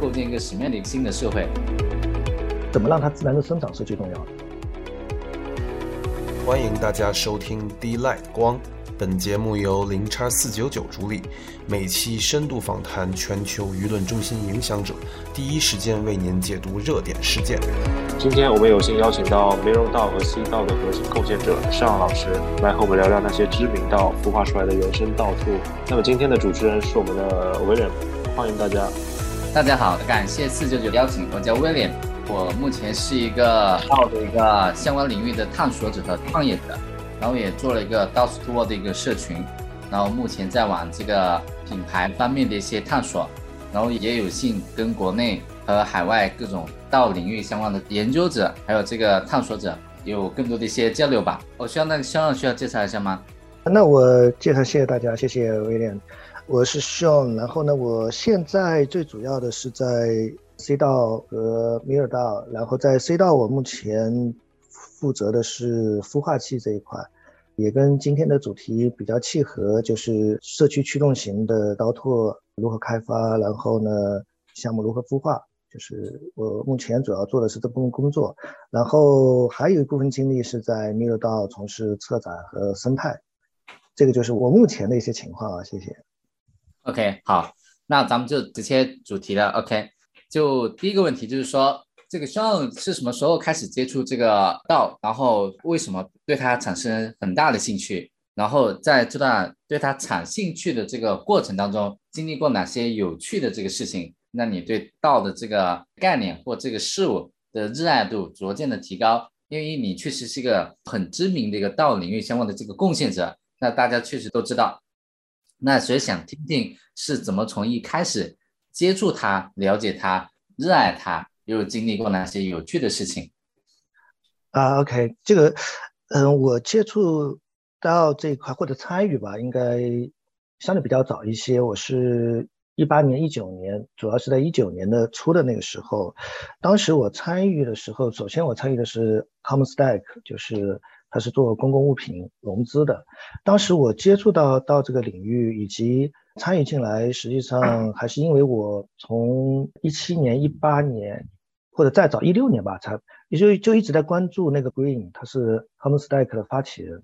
构建一个什么样的新的社会？怎么让它自然的生长是最重要的。欢迎大家收听 D Light 光，本节目由零叉四九九主理，每期深度访谈全球舆论中心影响者，第一时间为您解读热点事件。今天我们有幸邀请到 Mirror 道和 C 道的核心构建者尚老师来和我们聊聊那些知名道孵化出来的原生道兔。那么今天的主持人是我们的 William，欢迎大家。大家好，感谢四九九邀请，我叫 William。我目前是一个道的一个相关领域的探索者和创业者，然后也做了一个 d o s Tour 的一个社群，然后目前在往这个品牌方面的一些探索，然后也有幸跟国内和海外各种道领域相关的研究者还有这个探索者有更多的一些交流吧。我需要那个肖需要介绍一下吗？那我介绍，谢谢大家，谢谢威廉。我是 Sean，然后呢，我现在最主要的是在。C 道和米尔道，然后在 C 道，我目前负责的是孵化器这一块，也跟今天的主题比较契合，就是社区驱动型的刀拓如何开发，然后呢，项目如何孵化，就是我目前主要做的是这部分工作，然后还有一部分精力是在米尔道从事策展和生态，这个就是我目前的一些情况啊，谢谢。OK，好，那咱们就直接主题了，OK。就第一个问题就是说，这个 Sean 是什么时候开始接触这个道？然后为什么对他产生很大的兴趣？然后在这段对他产兴趣的这个过程当中，经历过哪些有趣的这个事情？那你对道的这个概念或这个事物的热爱度逐渐的提高？因为你确实是一个很知名的一个道领域相关的这个贡献者，那大家确实都知道。那所以想听听是怎么从一开始。接触他，了解他，热爱他，又经历过哪些有趣的事情？啊，OK，这个，嗯，我接触到这一块或者参与吧，应该相对比较早一些。我是一八年、一九年，主要是在一九年的初的那个时候。当时我参与的时候，首先我参与的是 Common Stack，就是它是做公共物品融资的。当时我接触到到这个领域以及。参与进来，实际上还是因为我从一七年、一八年，或者再早一六年吧，才也就就一直在关注那个 Green，他是 Home Stack 的发起人。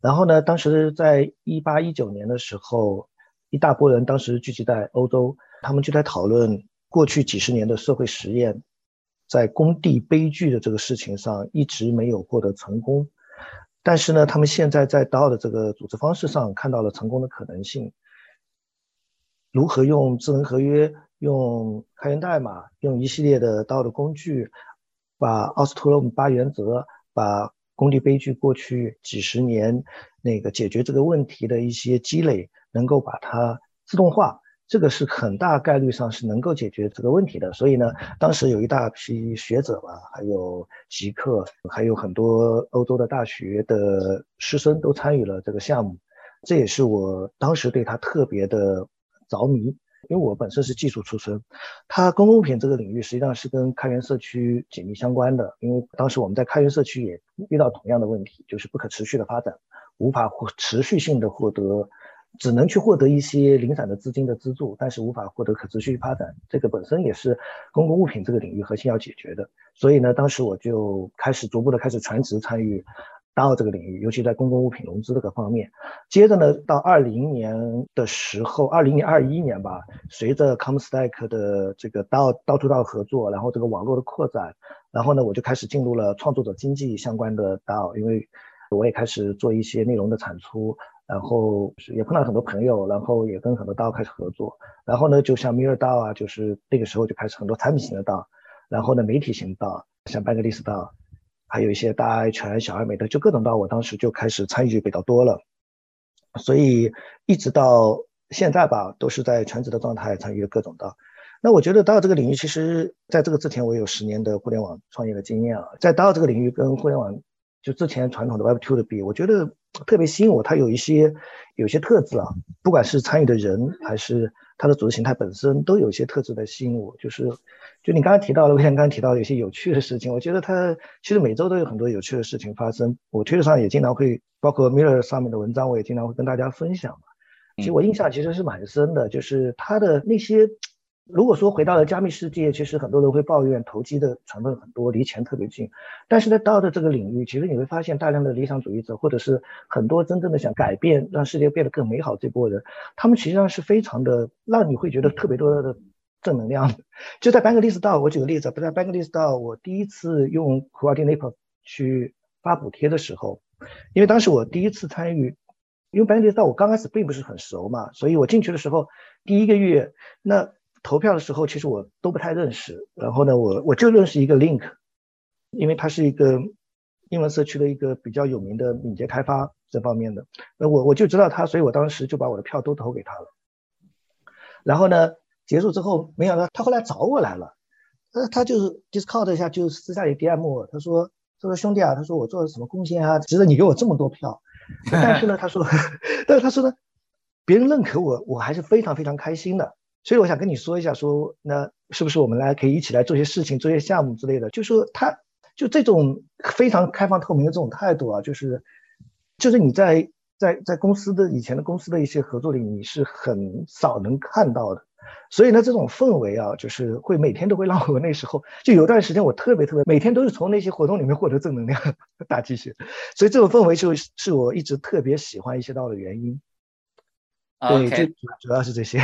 然后呢，当时在一八一九年的时候，一大波人当时聚集在欧洲，他们就在讨论过去几十年的社会实验，在工地悲剧的这个事情上一直没有获得成功。但是呢，他们现在在 DAO 的这个组织方式上看到了成功的可能性。如何用智能合约、用开源代码、用一系列的 DAO 的工具，把奥斯特洛姆八原则、把工地悲剧过去几十年那个解决这个问题的一些积累，能够把它自动化，这个是很大概率上是能够解决这个问题的。所以呢，当时有一大批学者吧，还有极客，还有很多欧洲的大学的师生都参与了这个项目，这也是我当时对他特别的。着迷，因为我本身是技术出身，它公共品这个领域实际上是跟开源社区紧密相关的。因为当时我们在开源社区也遇到同样的问题，就是不可持续的发展，无法持续性的获得，只能去获得一些零散的资金的资助，但是无法获得可持续发展。这个本身也是公共物品这个领域核心要解决的。所以呢，当时我就开始逐步的开始全职参与。到这个领域，尤其在公共物品融资这个方面。接着呢，到二零年的时候，二零年、二一年吧，随着 Comstack 的这个到到处到合作，然后这个网络的扩展，然后呢，我就开始进入了创作者经济相关的 DAO，因为我也开始做一些内容的产出，然后也碰到很多朋友，然后也跟很多 DAO 开始合作。然后呢，就像 Mirror DAO 啊，就是那个时候就开始很多产品型的道然后呢，媒体型 DAO，像 b a n k l i s DAO。还有一些大爱全、小爱美的，就各种道，我当时就开始参与比较多了，所以一直到现在吧，都是在全职的状态参与各种道。那我觉得到这个领域，其实在这个之前，我有十年的互联网创业的经验啊，在到这个领域跟互联网就之前传统的 Web Two 的比，我觉得特别吸引我，它有一些有些特质啊，不管是参与的人还是它的组织形态本身，都有一些特质在吸引我，就是。就你刚刚提到的，我像刚刚提到的有些有趣的事情，我觉得它其实每周都有很多有趣的事情发生。我推特上也经常会，包括 Mirror 上面的文章，我也经常会跟大家分享嘛。其实我印象其实是蛮深的，就是他的那些如果说回到了加密世界，其实很多人会抱怨投机的成分很多，离钱特别近。但是在道的这个领域，其实你会发现大量的理想主义者，或者是很多真正的想改变、让世界变得更美好这波人，他们实际上是非常的让你会觉得特别多的正能量。就在班格利斯道，我举个例子，不在班格利斯道，我第一次用 Coordinator 去发补贴的时候，因为当时我第一次参与，因为班格利斯道我刚开始并不是很熟嘛，所以我进去的时候第一个月那。投票的时候，其实我都不太认识。然后呢，我我就认识一个 Link，因为他是一个英文社区的一个比较有名的敏捷开发这方面的。那我我就知道他，所以我当时就把我的票都投给他了。然后呢，结束之后，没想到他后来找我来了。呃，他就是 Discord 一下就私下里 DM 我，他说：“他说兄弟啊，他说我做了什么贡献啊，值得你给我这么多票。”但是呢，他说，但是他说呢，别人认可我，我还是非常非常开心的。所以我想跟你说一下，说那是不是我们来可以一起来做些事情，做些项目之类的？就说他就这种非常开放透明的这种态度啊，就是就是你在在在公司的以前的公司的一些合作里，你是很少能看到的。所以呢，这种氛围啊，就是会每天都会让我那时候就有段时间我特别特别每天都是从那些活动里面获得正能量，打鸡血。所以这种氛围就是我一直特别喜欢一些道的原因。对，就主要是这些。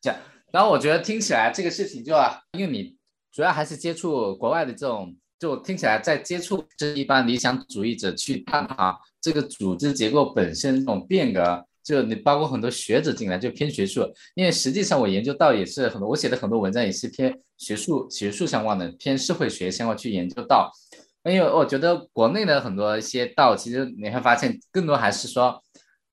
这样然后我觉得听起来这个事情就啊，因为你主要还是接触国外的这种，就听起来在接触这一般理想主义者去探讨这个组织结构本身这种变革，就你包括很多学者进来就偏学术，因为实际上我研究到也是很多，我写的很多文章也是偏学术学术相关的，偏社会学相关去研究到，因为我觉得国内的很多一些道，其实你会发现更多还是说。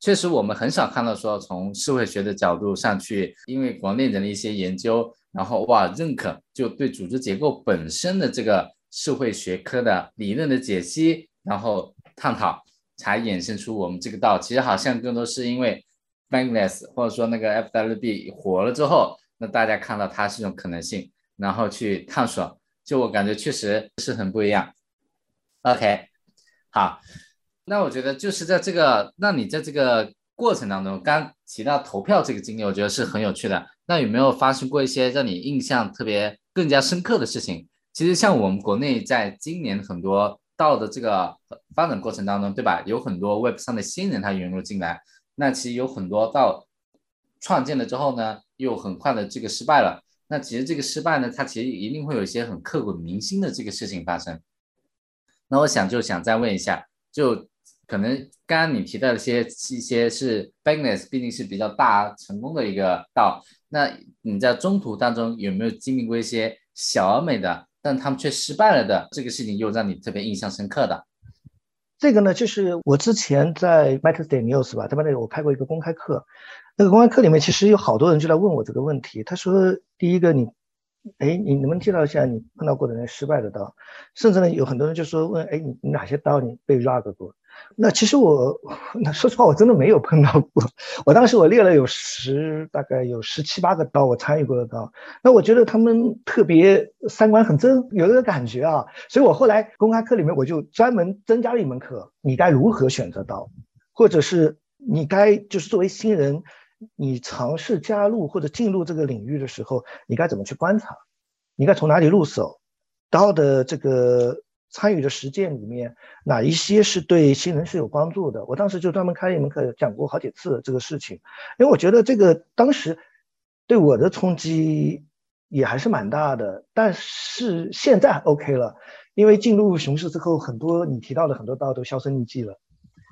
确实，我们很少看到说从社会学的角度上去，因为国内人的一些研究，然后哇认可，就对组织结构本身的这个社会学科的理论的解析，然后探讨，才衍生出我们这个道。其实好像更多是因为 Bankless 或者说那个 FWB 火了之后，那大家看到它是一种可能性，然后去探索。就我感觉确实是很不一样。OK，好。那我觉得就是在这个，那你在这个过程当中，刚提到投票这个经历，我觉得是很有趣的。那有没有发生过一些让你印象特别更加深刻的事情？其实像我们国内在今年很多道的这个发展过程当中，对吧？有很多 Web 上的新人他涌入进来，那其实有很多到创建了之后呢，又很快的这个失败了。那其实这个失败呢，它其实一定会有一些很刻骨铭心的这个事情发生。那我想就想再问一下，就。可能刚刚你提到的一些一些是 business，毕竟是比较大成功的一个道。那你在中途当中有没有经历过一些小而美的，但他们却失败了的这个事情，又让你特别印象深刻的？这个呢，就是我之前在 Matter Day News 吧，他们那个我开过一个公开课，那个公开课里面其实有好多人就来问我这个问题。他说，第一个你，哎，你能不能介绍一下你碰到过的那失败的刀？甚至呢，有很多人就说问，哎，你哪些刀你被 rug 过？那其实我，那说实话，我真的没有碰到过。我当时我列了有十，大概有十七八个刀，我参与过的刀。那我觉得他们特别三观很正，有这个感觉啊。所以我后来公开课里面我就专门增加了一门课，你该如何选择刀，或者是你该就是作为新人，你尝试加入或者进入这个领域的时候，你该怎么去观察，你该从哪里入手，刀的这个。参与的实践里面，哪一些是对新人是有帮助的？我当时就专门开了一门课，讲过好几次这个事情，因为我觉得这个当时对我的冲击也还是蛮大的。但是现在 OK 了，因为进入熊市之后，很多你提到的很多道都销声匿迹了，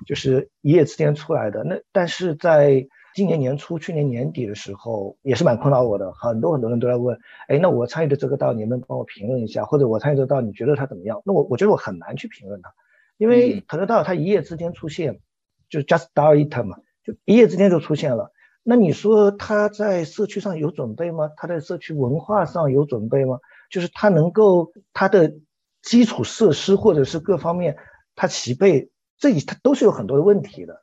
就是一夜之间出来的。那但是在今年年初、去年年底的时候，也是蛮困扰我的。很多很多人都在问，哎，那我参与的这个道，你能帮我评论一下？或者我参与这个道，你觉得它怎么样？那我我觉得我很难去评论它，因为很多道它一夜之间出现，就是 just start it 嘛，就一夜之间就出现了。那你说他在社区上有准备吗？他在社区文化上有准备吗？就是他能够他的基础设施或者是各方面他齐备，这里他都是有很多的问题的。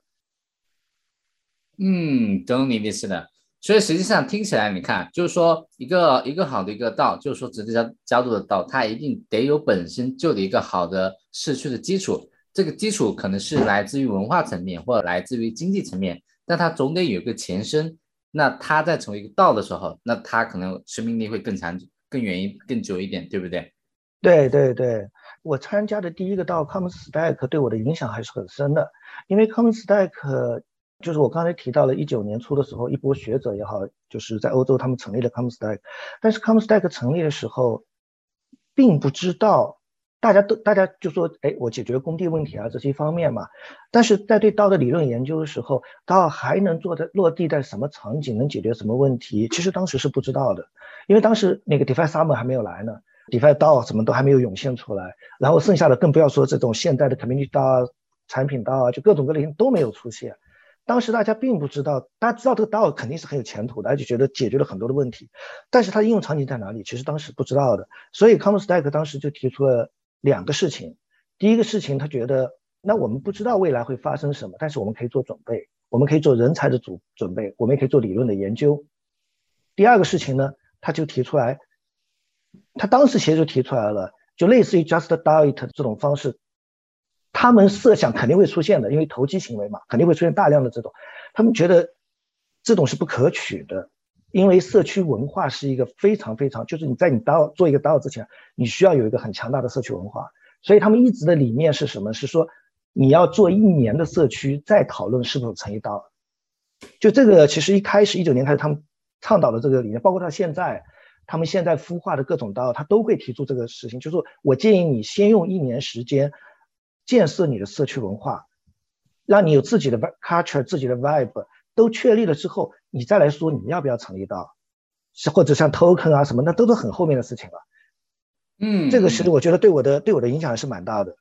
嗯，懂你意思的。所以实际上听起来，你看，就是说一个一个好的一个道，就是说直接加加入的道，它一定得有本身就的一个好的社区的基础。这个基础可能是来自于文化层面，或者来自于经济层面，但它总得有个前身，那它在成为一个道的时候，那它可能生命力会更长、更远一、更久一点，对不对？对对对，我参加的第一个道 Common Stack 对我的影响还是很深的，因为 Common Stack 就是我刚才提到了，一九年初的时候，一波学者也好，就是在欧洲他们成立了 Comstack，但是 Comstack 成立的时候，并不知道。大家都，大家就说，哎，我解决工地问题啊，这是一方面嘛。但是在对刀的理论研究的时候，刀还能做的落地在什么场景，能解决什么问题？其实当时是不知道的，因为当时那个 DeFi Summer 还没有来呢，DeFi 道什么都还没有涌现出来，然后剩下的更不要说这种现代的 Community 道、产品刀啊，就各种各类型都没有出现。当时大家并不知道，大家知道这个道肯定是很有前途的，而且觉得解决了很多的问题，但是它的应用场景在哪里？其实当时不知道的。所以 Common Stack 当时就提出了。两个事情，第一个事情，他觉得那我们不知道未来会发生什么，但是我们可以做准备，我们可以做人才的准准备，我们也可以做理论的研究。第二个事情呢，他就提出来，他当时其实就提出来了，就类似于 just do it 这种方式，他们设想肯定会出现的，因为投机行为嘛，肯定会出现大量的这种，他们觉得这种是不可取的。因为社区文化是一个非常非常，就是你在你到做一个 DAO 之前，你需要有一个很强大的社区文化。所以他们一直的理念是什么？是说你要做一年的社区，再讨论是否成一刀。就这个，其实一开始一九年开始，他们倡导的这个理念，包括到现在，他们现在孵化的各种 DAO，他都会提出这个事情，就是说我建议你先用一年时间建设你的社区文化，让你有自己的 culture、自己的 vibe。都确立了之后，你再来说你要不要成立到，是或者像 token 啊什么，那都是很后面的事情了。嗯，这个其实我觉得对我的对我的影响还是蛮大的。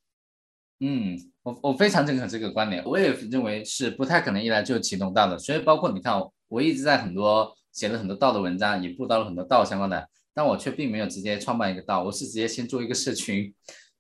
嗯，我我非常认可这个观点，我也认为是不太可能一来就启动到的。所以包括你看，我一直在很多写了很多道的文章，也布道了很多道相关的，但我却并没有直接创办一个道，我是直接先做一个社群，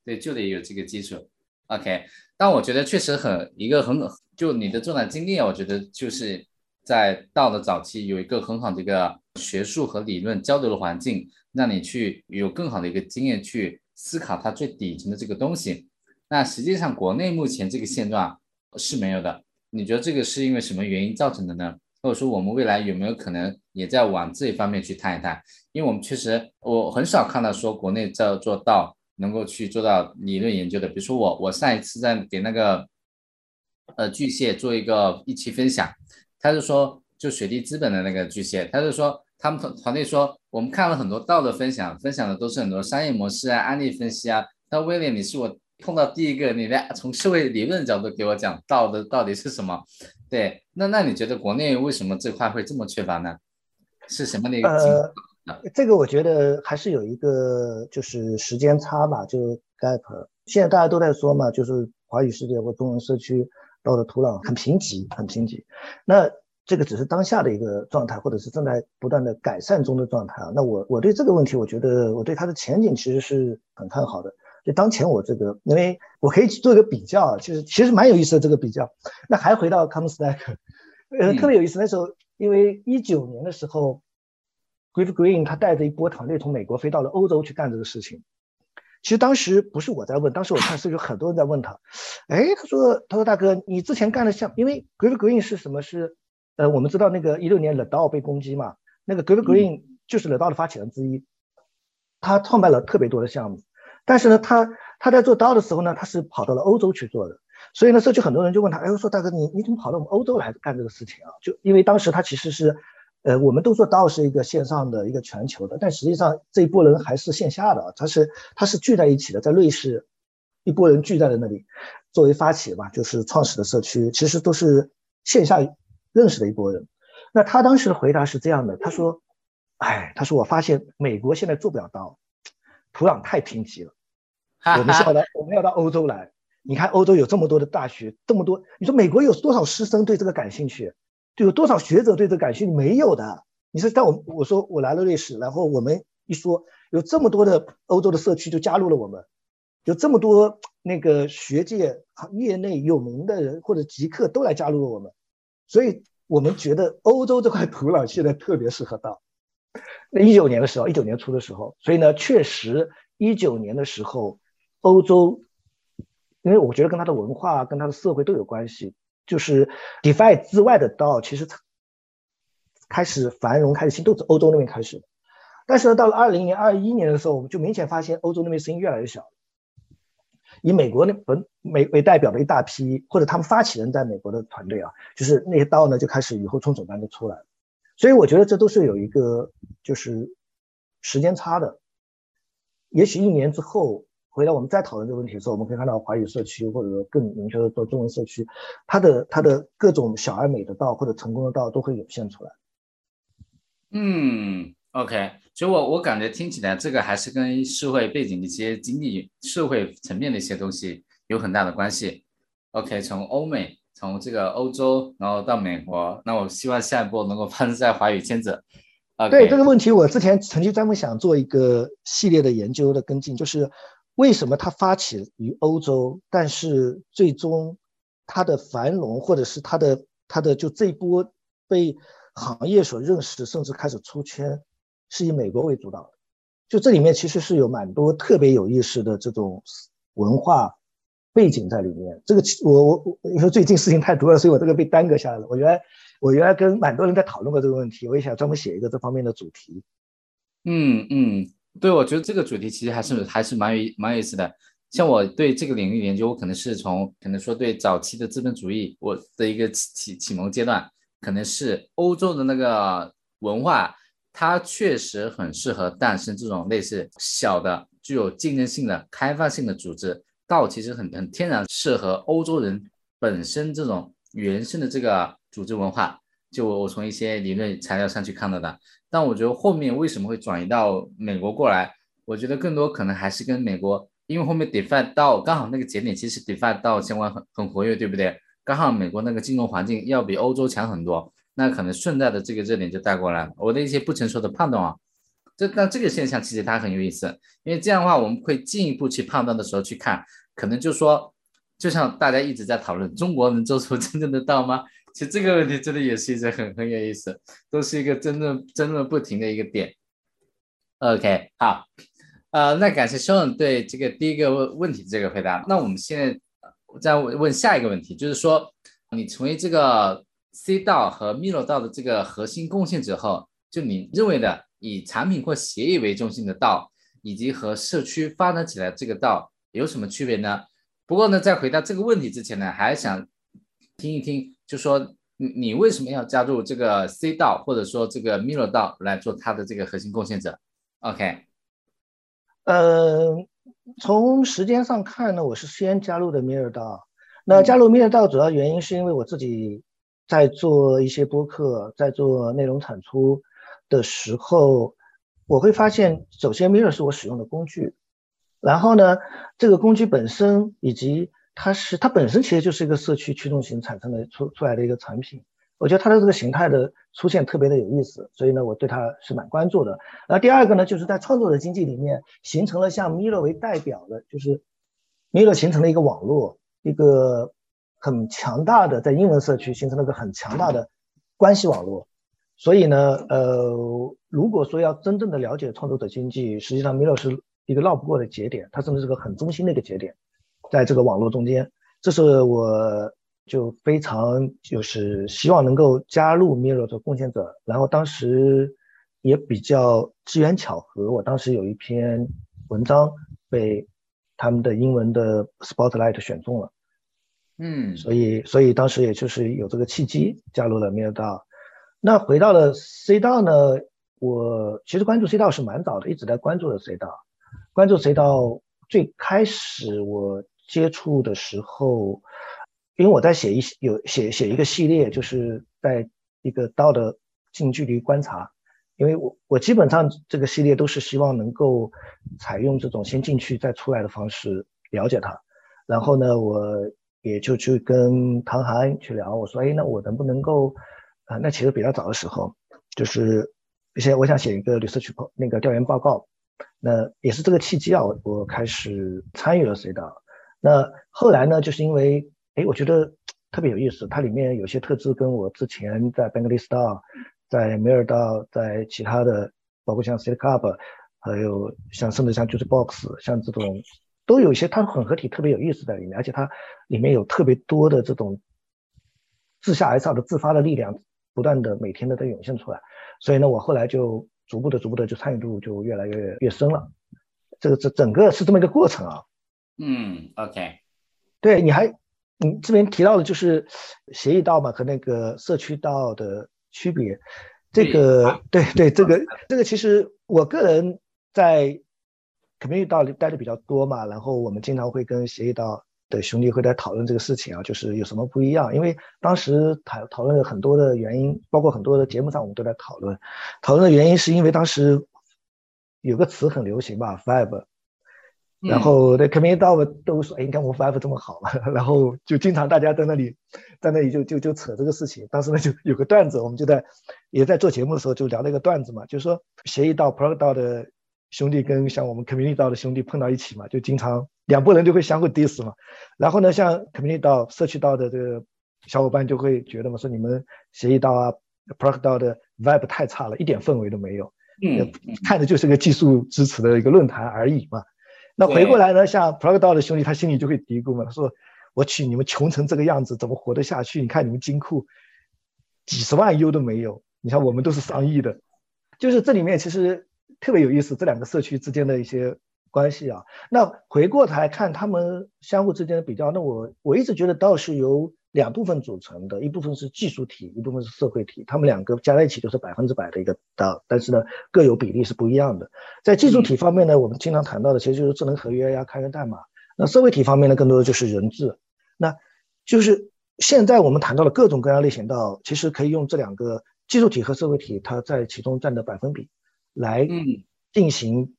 对，就得有这个基础。OK，但我觉得确实很一个很就你的这段经历啊，我觉得就是。在道的早期，有一个很好的一个学术和理论交流的环境，让你去有更好的一个经验去思考它最底层的这个东西。那实际上，国内目前这个现状是没有的。你觉得这个是因为什么原因造成的呢？或者说，我们未来有没有可能也在往这一方面去探一探？因为我们确实，我很少看到说国内在做道能够去做到理论研究的。比如说我，我上一次在给那个呃巨蟹做一个一期分享。他就说，就雪地资本的那个巨蟹，他就说，他们团团队说，我们看了很多道的分享，分享的都是很多商业模式啊、案例分析啊。那威廉，你是我碰到第一个，你来从社会理论角度给我讲道的到底是什么？对，那那你觉得国内为什么这块会这么缺乏呢？是什么的一个情况？这个我觉得还是有一个就是时间差吧，就 gap。现在大家都在说嘛，就是华语世界或中文社区。到的土壤很贫瘠，很贫瘠。那这个只是当下的一个状态，或者是正在不断的改善中的状态啊。那我我对这个问题，我觉得我对它的前景其实是很看好的。就当前我这个，因为我可以做一个比较，其实其实蛮有意思的这个比较。那还回到 Common Stack，呃，特别有意思。那时候因为一九年的时候，Griff Green 他带着一波团队从美国飞到了欧洲去干这个事情。其实当时不是我在问，当时我看是有很多人在问他，哎，他说，他说大哥，你之前干的项，因为 Griff Green 是什么？是，呃，我们知道那个一六年 DAO 被攻击嘛，那个 Griff Green 就是 DAO 的发起人之一，他创办了特别多的项目，但是呢，他他在做 DAO 的时候呢，他是跑到了欧洲去做的，所以呢，社区很多人就问他，哎，我说大哥，你你怎么跑到我们欧洲来干这个事情啊？就因为当时他其实是。呃，我们都说 DAO 是一个线上的一个全球的，但实际上这一波人还是线下的，他是他是聚在一起的，在瑞士，一波人聚在了那里，作为发起吧，就是创始的社区，其实都是线下认识的一波人。那他当时的回答是这样的，他说：“哎，他说我发现美国现在做不了 DAO，土壤太贫瘠了，我们是要到我们要到欧洲来。你看欧洲有这么多的大学，这么多，你说美国有多少师生对这个感兴趣？”就有多少学者对这感兴趣？没有的。你说，但我我说我来了瑞士，然后我们一说，有这么多的欧洲的社区就加入了我们，有这么多那个学界业内有名的人或者极客都来加入了我们，所以我们觉得欧洲这块土壤现在特别适合到。那一九年的时候，一九年初的时候，所以呢，确实一九年的时候，欧洲，因为我觉得跟它的文化跟它的社会都有关系。就是 DeFi 之外的道，其实开始繁荣、开始兴，都是欧洲那边开始的。但是呢，到了二零年、二一年的时候，我们就明显发现欧洲那边声音越来越小。以美国那本美为代表的一大批，或者他们发起人在美国的团队啊，就是那些刀呢就开始雨后春笋般的出来。所以我觉得这都是有一个就是时间差的。也许一年之后回来我们再讨论这个问题的时候，我们可以看到华语社区或者说更明确的说中文社区，它的它的各种小而美的道或者成功的道都会涌现出来。嗯，OK，所以我我感觉听起来这个还是跟社会背景的一些经历、社会层面的一些东西有很大的关系。OK，从欧美，从这个欧洲，然后到美国，那我希望下一步能够发生在华语圈子。对这个问题，我之前曾经专门想做一个系列的研究的跟进，就是为什么它发起于欧洲，但是最终它的繁荣或者是它的它的就这一波被。行业所认识，甚至开始出圈，是以美国为主导的。就这里面其实是有蛮多特别有意思的这种文化背景在里面。这个我我我因为最近事情太多了，所以我这个被耽搁下来了。我原来我原来跟蛮多人在讨论过这个问题，我也想专门写一个这方面的主题。嗯嗯，对，我觉得这个主题其实还是还是蛮有蛮有意思的。像我对这个领域研究，我可能是从可能说对早期的资本主义我的一个启启蒙阶段。可能是欧洲的那个文化，它确实很适合诞生这种类似小的、具有竞争性的、开放性的组织。道其实很很天然适合欧洲人本身这种原生的这个组织文化。就我从一些理论材料上去看到的。但我觉得后面为什么会转移到美国过来？我觉得更多可能还是跟美国，因为后面 DeFi 到刚好那个节点，其实 DeFi 到相关很很活跃，对不对？刚好美国那个金融环境要比欧洲强很多，那可能顺带的这个热点就带过来了。我的一些不成熟的判断啊，这但这个现象其实它很有意思，因为这样的话我们会进一步去判断的时候去看，可能就说，就像大家一直在讨论，中国能做出真正的道吗？其实这个问题真的也是一直很很有意思，都是一个争论争论不停的一个点。OK，好，呃，那感谢 Sean 对这个第一个问问题这个回答，那我们现在。再问下一个问题，就是说，你成为这个 C 道和 Miro 道的这个核心贡献者后，就你认为的以产品或协议为中心的道，以及和社区发展起来这个道有什么区别呢？不过呢，在回答这个问题之前呢，还想听一听，就说你你为什么要加入这个 C 道，或者说这个 Miro 道来做它的这个核心贡献者？OK，呃。从时间上看呢，我是先加入的 Mirror 道。那加入 Mirror 道主要原因是因为我自己在做一些播客，在做内容产出的时候，我会发现，首先 Mirror 是我使用的工具，然后呢，这个工具本身以及它是它本身其实就是一个社区驱动型产生的出出来的一个产品。我觉得它的这个形态的出现特别的有意思，所以呢，我对它是蛮关注的。那第二个呢，就是在创作者经济里面形成了像 Miro 为代表的，就是 Miro 形成了一个网络，一个很强大的在英文社区形成了一个很强大的关系网络。所以呢，呃，如果说要真正的了解创作者经济，实际上 Miro 是一个绕不过的节点，它甚至是个很中心的一个节点，在这个网络中间，这是我。就非常就是希望能够加入 Miro 的贡献者，然后当时也比较机缘巧合，我当时有一篇文章被他们的英文的 Spotlight 选中了，嗯，所以所以当时也就是有这个契机加入了 Miro 道。那回到了 C 道呢，我其实关注 C 道是蛮早的，一直在关注的 C 道，关注 C 道最开始我接触的时候。因为我在写一有写写一个系列，就是在一个道的近距离观察。因为我我基本上这个系列都是希望能够采用这种先进去再出来的方式了解它。然后呢，我也就去跟唐涵去聊，我说，哎，那我能不能够啊？那其实比较早的时候，就是一些我想写一个旅社区那个调研报告，那也是这个契机啊，我我开始参与了隧道。那后来呢，就是因为哎，我觉得特别有意思，它里面有些特质跟我之前在 Bankless Star、在 Mirror 道、在其他的，包括像 c i t Club，还有像甚至像 Juice Box，像这种都有一些它的混合体特别有意思在里面，而且它里面有特别多的这种自下而上的自发的力量，不断的每天的在涌现出来，所以呢，我后来就逐步的、逐步的就参与度就越来越越深了。这个这整个是这么一个过程啊。嗯，OK，对，你还你这边提到的就是协议道嘛和那个社区道的区别。这个对对，这个这个其实我个人在 community 道里待的比较多嘛，然后我们经常会跟协议道的兄弟会在讨论这个事情啊，就是有什么不一样。因为当时讨讨论了很多的原因，包括很多的节目上我们都在讨论。讨论的原因是因为当时有个词很流行吧，five。然后那 community 道都说，哎，你看我们 five 这么好嘛，然后就经常大家在那里在那里就就就扯这个事情。当时呢就有个段子，我们就在也在做节目的时候就聊了一个段子嘛，就是说协议到 pro 道的兄弟跟像我们 community 道的兄弟碰到一起嘛，就经常两拨人就会相互 diss 嘛。然后呢，像 community 道社区道的这个小伙伴就会觉得嘛，说你们协议到啊 pro 道的 vibe 太差了，一点氛围都没有，嗯，看的就是个技术支持的一个论坛而已嘛。那回过来呢，像 p r o g 道的兄弟，他心里就会嘀咕嘛，他说：“我去，你们穷成这个样子，怎么活得下去？你看你们金库几十万 U 都没有，你看我们都是上亿的，就是这里面其实特别有意思，这两个社区之间的一些关系啊。那回过头来看他们相互之间的比较，那我我一直觉得倒是由。两部分组成的，一部分是技术体，一部分是社会体，他们两个加在一起就是百分之百的一个道，但是呢，各有比例是不一样的。在技术体方面呢，我们经常谈到的其实就是智能合约呀、开源代码。那社会体方面呢，更多的就是人质。那就是现在我们谈到了各种各样类型道，其实可以用这两个技术体和社会体，它在其中占的百分比来进行。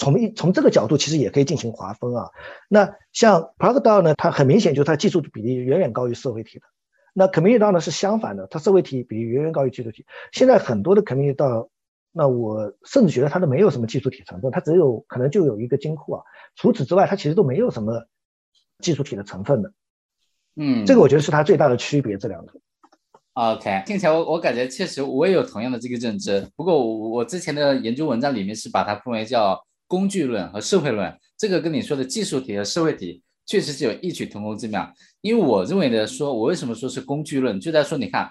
从一从这个角度，其实也可以进行划分啊。那像 p r o g DAO 呢，它很明显就是它技术的比例远远高于社会体的。那 Community DAO 呢是相反的，它社会体比例远远高于技术体。现在很多的 Community DAO，那我甚至觉得它都没有什么技术体成分，它只有可能就有一个金库啊。除此之外，它其实都没有什么技术体的成分的。嗯，这个我觉得是它最大的区别，这两个。OK，听起来我我感觉确实我也有同样的这个认知。不过我我之前的研究文章里面是把它分为叫。工具论和社会论，这个跟你说的技术体和社会体确实是有异曲同工之妙。因为我认为的说，我为什么说是工具论，就在说你看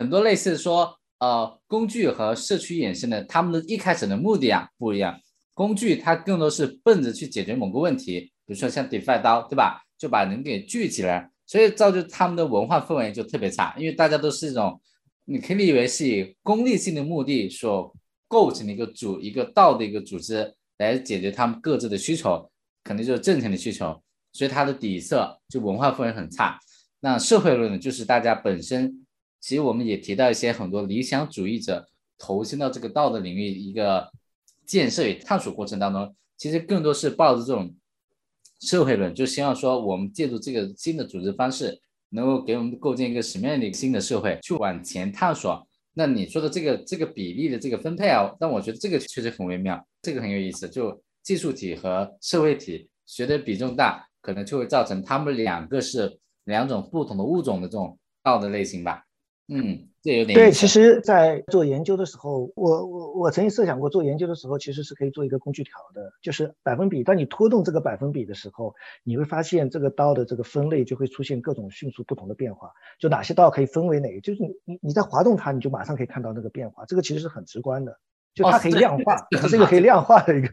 很多类似说，呃，工具和社区衍生的，他们的一开始的目的啊不一样。工具它更多是奔着去解决某个问题，比如说像 DeFi 刀，对吧？就把人给聚起来，所以造就他们的文化氛围就特别差，因为大家都是一种，你可以理解为是以功利性的目的所构成的一个组一个道的一个组织。来解决他们各自的需求，肯定就是挣钱的需求，所以它的底色就文化氛围很差。那社会论呢，就是大家本身，其实我们也提到一些很多理想主义者投身到这个道德领域一个建设与探索过程当中，其实更多是抱着这种社会论，就希望说我们借助这个新的组织方式，能够给我们构建一个什么样的一个新的社会，去往前探索。那你说的这个这个比例的这个分配啊，但我觉得这个确实很微妙，这个很有意思。就技术体和社会体学的比重大，可能就会造成他们两个是两种不同的物种的这种道的类型吧。嗯。这有点对，其实，在做研究的时候，我我我曾经设想过，做研究的时候其实是可以做一个工具条的，就是百分比。当你拖动这个百分比的时候，你会发现这个刀的这个分类就会出现各种迅速不同的变化。就哪些刀可以分为哪个，就是你你你在滑动它，你就马上可以看到那个变化。这个其实是很直观的，就它可以量化，这是一个可以量化的一个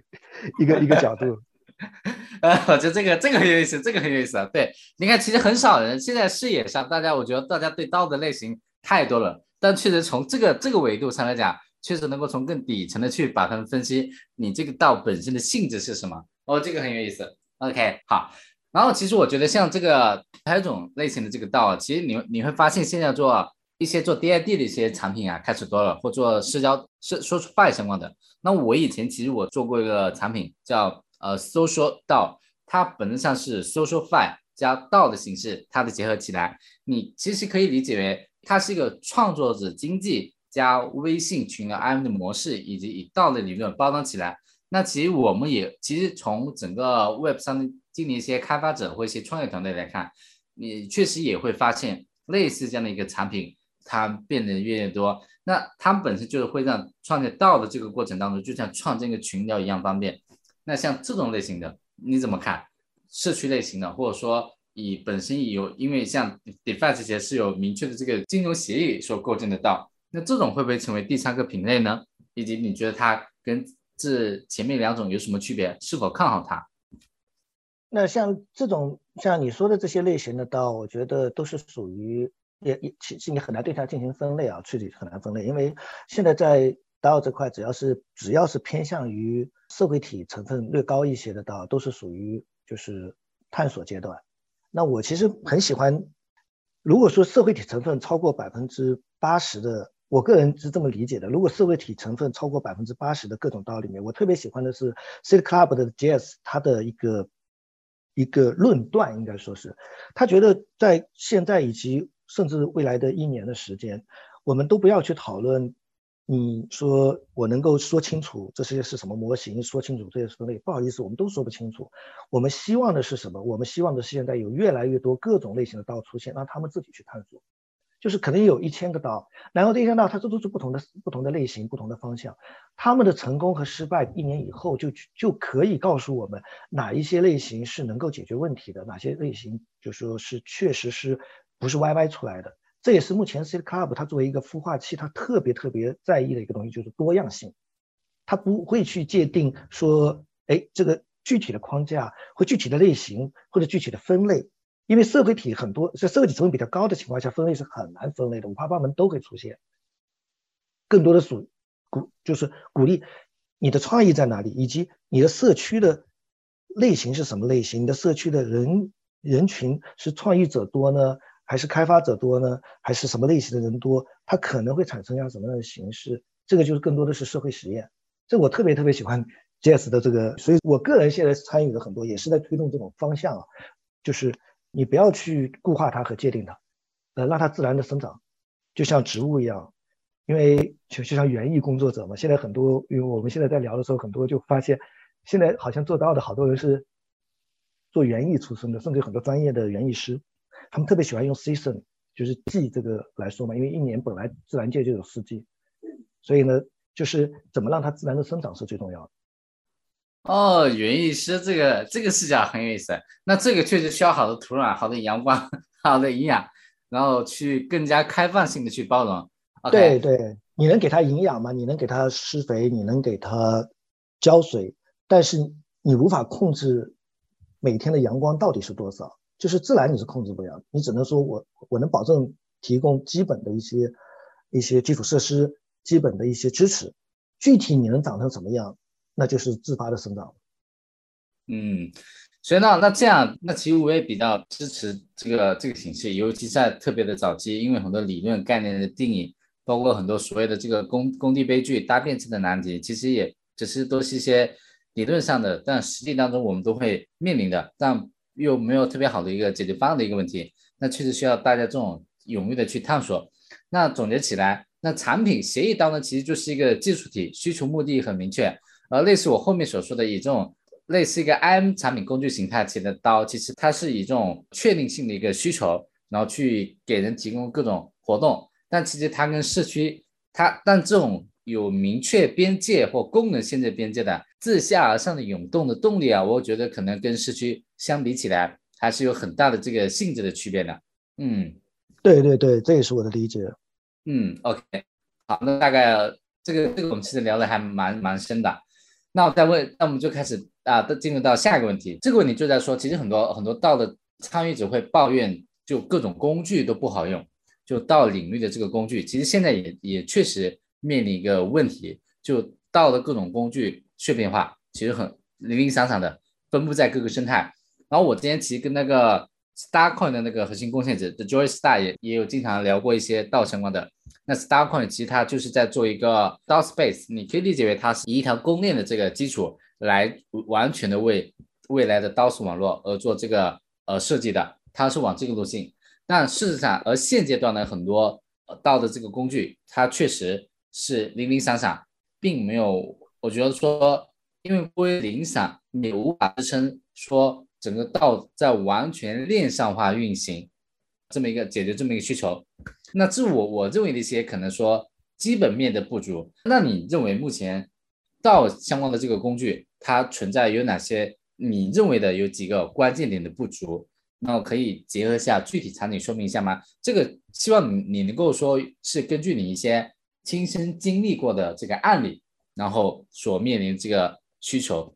一个一个角度。呃，我觉得这个这个很有意思，这个很有意思啊。对，你看，其实很少人现在视野上，大家我觉得大家对刀的类型。太多了，但确实从这个这个维度上来讲，确实能够从更底层的去把它们分析，你这个道本身的性质是什么？哦，这个很有意思。OK，好。然后其实我觉得像这个还有一种类型的这个道，其实你你会发现现在做一些做 DID 的一些产品啊，开始多了，或做社交社说出 Fi 相关的。那我以前其实我做过一个产品叫呃 Social 道，它本质上是 Social Fi 加道的形式，它的结合起来，你其实可以理解为。它是一个创作者经济加微信群的 IM 的模式，以及以道的理论包装起来。那其实我们也其实从整个 Web 上经历一些开发者或一些创业团队来看，你确实也会发现类似这样的一个产品，它变得越来越多。那它本身就是会让创建道的这个过程当中，就像创建一个群聊一样方便。那像这种类型的你怎么看？社区类型的，或者说以本身有，因为像 DeFi 这些是有明确的这个金融协议所构建的道，那这种会不会成为第三个品类呢？以及你觉得它跟这前面两种有什么区别？是否看好它？那像这种像你说的这些类型的道，我觉得都是属于也也其实你很难对它进行分类啊，具体很难分类，因为现在在 DAO 这块，只要是只要是偏向于社会体成分略高一些的道，都是属于就是探索阶段。那我其实很喜欢，如果说社会体成分超过百分之八十的，我个人是这么理解的。如果社会体成分超过百分之八十的各种道里面，我特别喜欢的是 City Club 的 Jazz，他的一个一个论断，应该说是，他觉得在现在以及甚至未来的一年的时间，我们都不要去讨论。你说我能够说清楚这些是什么模型，说清楚这些分类，不好意思，我们都说不清楚。我们希望的是什么？我们希望的是现在有越来越多各种类型的道出现，让他们自己去探索。就是可能有一千个道，然后这些道它这都是不同的不同的类型、不同的方向。他们的成功和失败，一年以后就就可以告诉我们哪一些类型是能够解决问题的，哪些类型就说是确实是不是 YY 出来的。这也是目前 C Club 它作为一个孵化器，它特别特别在意的一个东西，就是多样性。它不会去界定说，哎，这个具体的框架或具体的类型或者具体的分类，因为社会体很多，在社会体成本比较高的情况下，分类是很难分类的，五花八门都会出现。更多的属鼓就是鼓励你的创意在哪里，以及你的社区的类型是什么类型，你的社区的人人群是创意者多呢？还是开发者多呢，还是什么类型的人多？它可能会产生样什么样的形式？这个就是更多的是社会实验。这我特别特别喜欢 JS 的这个，所以我个人现在参与的很多，也是在推动这种方向啊，就是你不要去固化它和界定它，呃，让它自然的生长，就像植物一样。因为就就像园艺工作者嘛，现在很多，因为我们现在在聊的时候，很多就发现，现在好像做到的好多人是做园艺出身的，甚至很多专业的园艺师。他们特别喜欢用 season，就是季这个来说嘛，因为一年本来自然界就有四季，所以呢，就是怎么让它自然的生长是最重要的。哦，园艺师这个这个视角很有意思。那这个确实需要好的土壤、好的阳光、好的营养，然后去更加开放性的去包容。对对，你能给它营养吗？你能给它施肥，你能给它浇水，但是你无法控制每天的阳光到底是多少。就是自然你是控制不了，你只能说我我能保证提供基本的一些一些基础设施，基本的一些支持，具体你能长成什么样，那就是自发的生长。嗯，所以呢，那这样，那其实我也比较支持这个这个形式，尤其在特别的早期，因为很多理论概念的定义，包括很多所谓的这个工工地悲剧、搭便车的难题，其实也只是都是一些理论上的，但实际当中我们都会面临的，但。又没有特别好的一个解决方案的一个问题，那确实需要大家这种勇于的去探索。那总结起来，那产品协议刀呢，其实就是一个技术体，需求目的很明确。而类似我后面所说的，以这种类似一个 IM 产品工具形态起的刀，其实它是以这种确定性的一个需求，然后去给人提供各种活动。但其实它跟社区，它但这种。有明确边界或功能限制边界的自下而上的涌动的动力啊，我觉得可能跟市区相比起来，还是有很大的这个性质的区别的。嗯，对对对，这也是我的理解。嗯，OK，好，那大概这个这个我们其实聊的还蛮蛮深的。那我再问，那我们就开始啊，都进入到下一个问题。这个问题就在说，其实很多很多道的参与者会抱怨，就各种工具都不好用，就道领域的这个工具，其实现在也也确实。面临一个问题，就道的各种工具碎片化，其实很零零散散的分布在各个生态。然后我之前其实跟那个 Starcoin 的那个核心贡献者 The Joy Star 也也有经常聊过一些道相关的。那 Starcoin 其实它就是在做一个 DAO Space，你可以理解为它是以一条公链的这个基础来完全的为未来的 DAO 网络而做这个呃设计的，它是往这个路径。但事实上，而现阶段呢，很多道的这个工具，它确实。是零零散散，并没有，我觉得说，因为过于零散，你无法支撑说整个道在完全链上化运行这么一个解决这么一个需求。那这我我认为的一些可能说基本面的不足。那你认为目前道相关的这个工具它存在有哪些？你认为的有几个关键点的不足？那我可以结合一下具体场景说明一下吗？这个希望你你能够说是根据你一些亲身经历过的这个案例，然后所面临这个需求。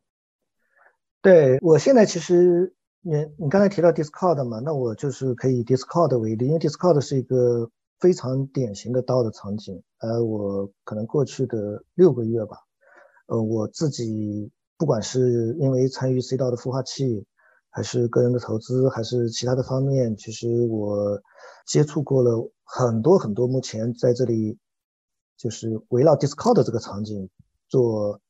对我现在其实你你刚才提到 Discord 嘛，那我就是可以 Discord 为例，因为 Discord 是一个非常典型的刀的场景。呃，我可能过去的六个月吧，呃，我自己不管是因为参与 C 道的孵化器。还是个人的投资，还是其他的方面，其实我接触过了很多很多。目前在这里就是围绕 Discord 这个场景做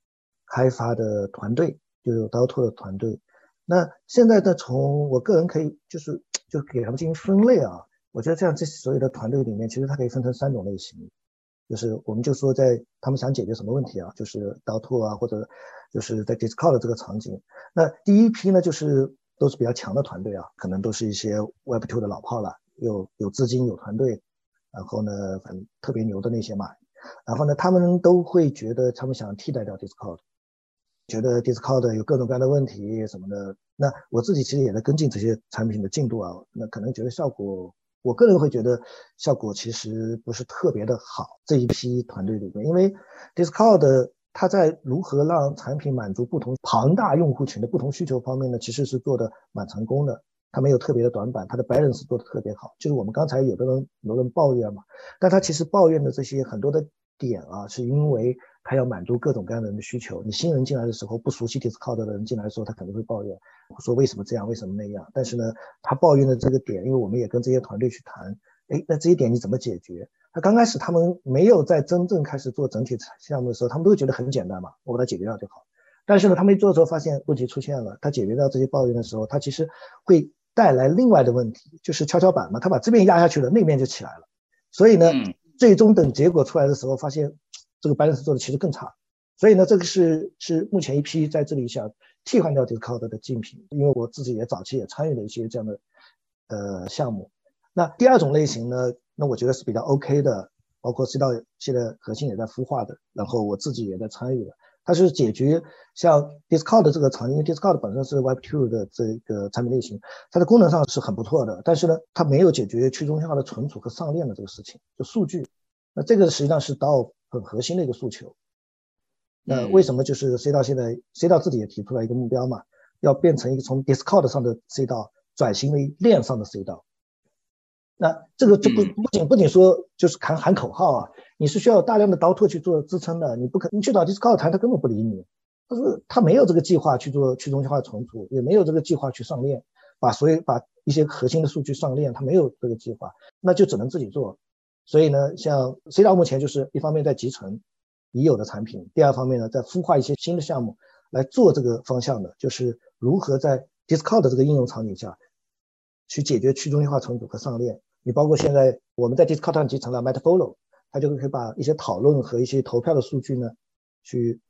开发的团队，就有刀拓的团队。那现在呢，从我个人可以就是就给他们进行分类啊。我觉得这样这所有的团队里面，其实它可以分成三种类型，就是我们就说在他们想解决什么问题啊，就是刀拓啊，或者就是在 Discord 这个场景。那第一批呢，就是。都是比较强的团队啊，可能都是一些 Web2 的老炮了，有有资金有团队，然后呢，反正特别牛的那些嘛，然后呢，他们都会觉得他们想替代掉 Discord，觉得 Discord 有各种各样的问题什么的。那我自己其实也在跟进这些产品的进度啊，那可能觉得效果，我个人会觉得效果其实不是特别的好。这一批团队里面，因为 Discord。它在如何让产品满足不同庞大用户群的不同需求方面呢？其实是做的蛮成功的。它没有特别的短板，它的 balance 做的特别好。就是我们刚才有的人有人抱怨嘛，但他其实抱怨的这些很多的点啊，是因为他要满足各种各样的人的需求。你新人进来的时候，不熟悉 Discord 的人进来的时候，他肯定会抱怨，说为什么这样，为什么那样。但是呢，他抱怨的这个点，因为我们也跟这些团队去谈，哎，那这一点你怎么解决？他刚开始他们没有在真正开始做整体项目的时候，他们都会觉得很简单嘛，我把它解决掉就好。但是呢，他们一做的时候发现问题出现了，他解决掉这些抱怨的时候，他其实会带来另外的问题，就是跷跷板嘛，他把这边压下去了，那边就起来了。所以呢，最终等结果出来的时候，发现这个 balance 做的其实更差。所以呢，这个是是目前一批在这里想替换掉这个 code 的竞品，因为我自己也早期也参与了一些这样的呃项目。那第二种类型呢？那我觉得是比较 OK 的，包括 C 道现在核心也在孵化的，然后我自己也在参与的。它是解决像 Discord 这个场景，因为 Discord 本身是 Web2 的这个产品类型，它的功能上是很不错的，但是呢，它没有解决去中心化的存储和上链的这个事情，就数据。那这个实际上是到很核心的一个诉求。那为什么就是 C 道现在 C 道自己也提出来一个目标嘛，要变成一个从 Discord 上的 C 道转型为链上的 C 道。那这个就不不仅不仅说就是喊喊口号啊，你是需要大量的刀拓去做支撑的，你不可你去找 Discord 谈，他根本不理你，他说他没有这个计划去做去中心化存储，也没有这个计划去上链，把所有把一些核心的数据上链，他没有这个计划，那就只能自己做。所以呢，像 C 道目前就是一方面在集成已有的产品，第二方面呢在孵化一些新的项目来做这个方向的，就是如何在 Discord 这个应用场景下去解决去中心化存储和上链。你包括现在我们在 Discord 上集成了 Metafollow，它就可以把一些讨论和一些投票的数据呢，去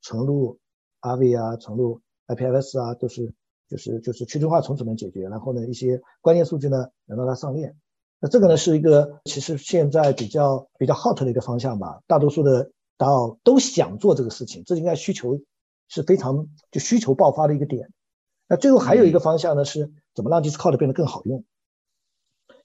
存入 RV 啊，存入 IPFS 啊，都是就是就是去中心化存储能解决，然后呢一些关键数据呢能让它上链。那这个呢是一个其实现在比较比较 hot 的一个方向吧，大多数的 DAO 都想做这个事情，这应该需求是非常就需求爆发的一个点。那最后还有一个方向呢是怎么让 Discord 变得更好用。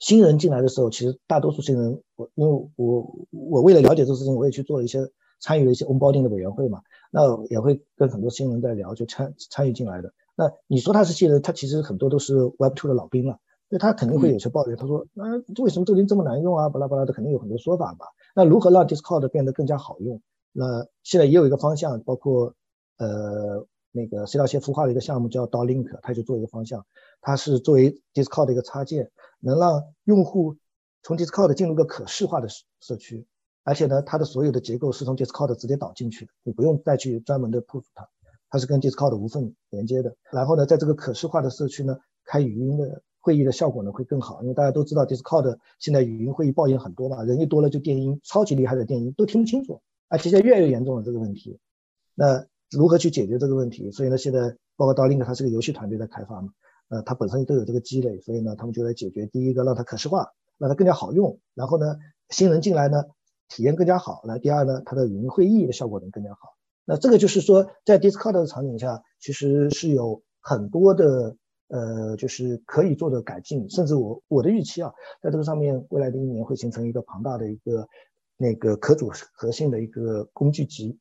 新人进来的时候，其实大多数新人，我因为我我为了了解这个事情，我也去做了一些参与了一些 onboarding 的委员会嘛，那也会跟很多新人在聊，就参参与进来的。那你说他是新人，他其实很多都是 Web2 的老兵了，所以他肯定会有些抱怨，他说，啊，为什么这个这么难用啊？巴拉巴拉的，肯定有很多说法吧。那如何让 Discord 变得更加好用？那现在也有一个方向，包括呃那个 C 道线孵化的一个项目叫 DAO Link，他就做一个方向，它是作为 Discord 的一个插件。能让用户从 Discord 进入个可视化的社区，而且呢，它的所有的结构是从 Discord 直接导进去的，你不用再去专门的 push 它，它是跟 Discord 无缝连接的。然后呢，在这个可视化的社区呢，开语音的会议的效果呢会更好，因为大家都知道 Discord 现在语音会议抱怨很多嘛，人一多了就电音，超级厉害的电音都听不清楚，而且现在越来越严重了这个问题。那如何去解决这个问题？所以呢，现在包括 DALL-E 它是个游戏团队在开发嘛。呃，它本身都有这个积累，所以呢，他们就来解决第一个，让它可视化，让它更加好用。然后呢，新人进来呢，体验更加好。那第二呢，它的语音会议的效果能更加好。那这个就是说，在 Discord 的场景下，其实是有很多的呃，就是可以做的改进，甚至我我的预期啊，在这个上面，未来的一年会形成一个庞大的一个那个可组合性的一个工具集。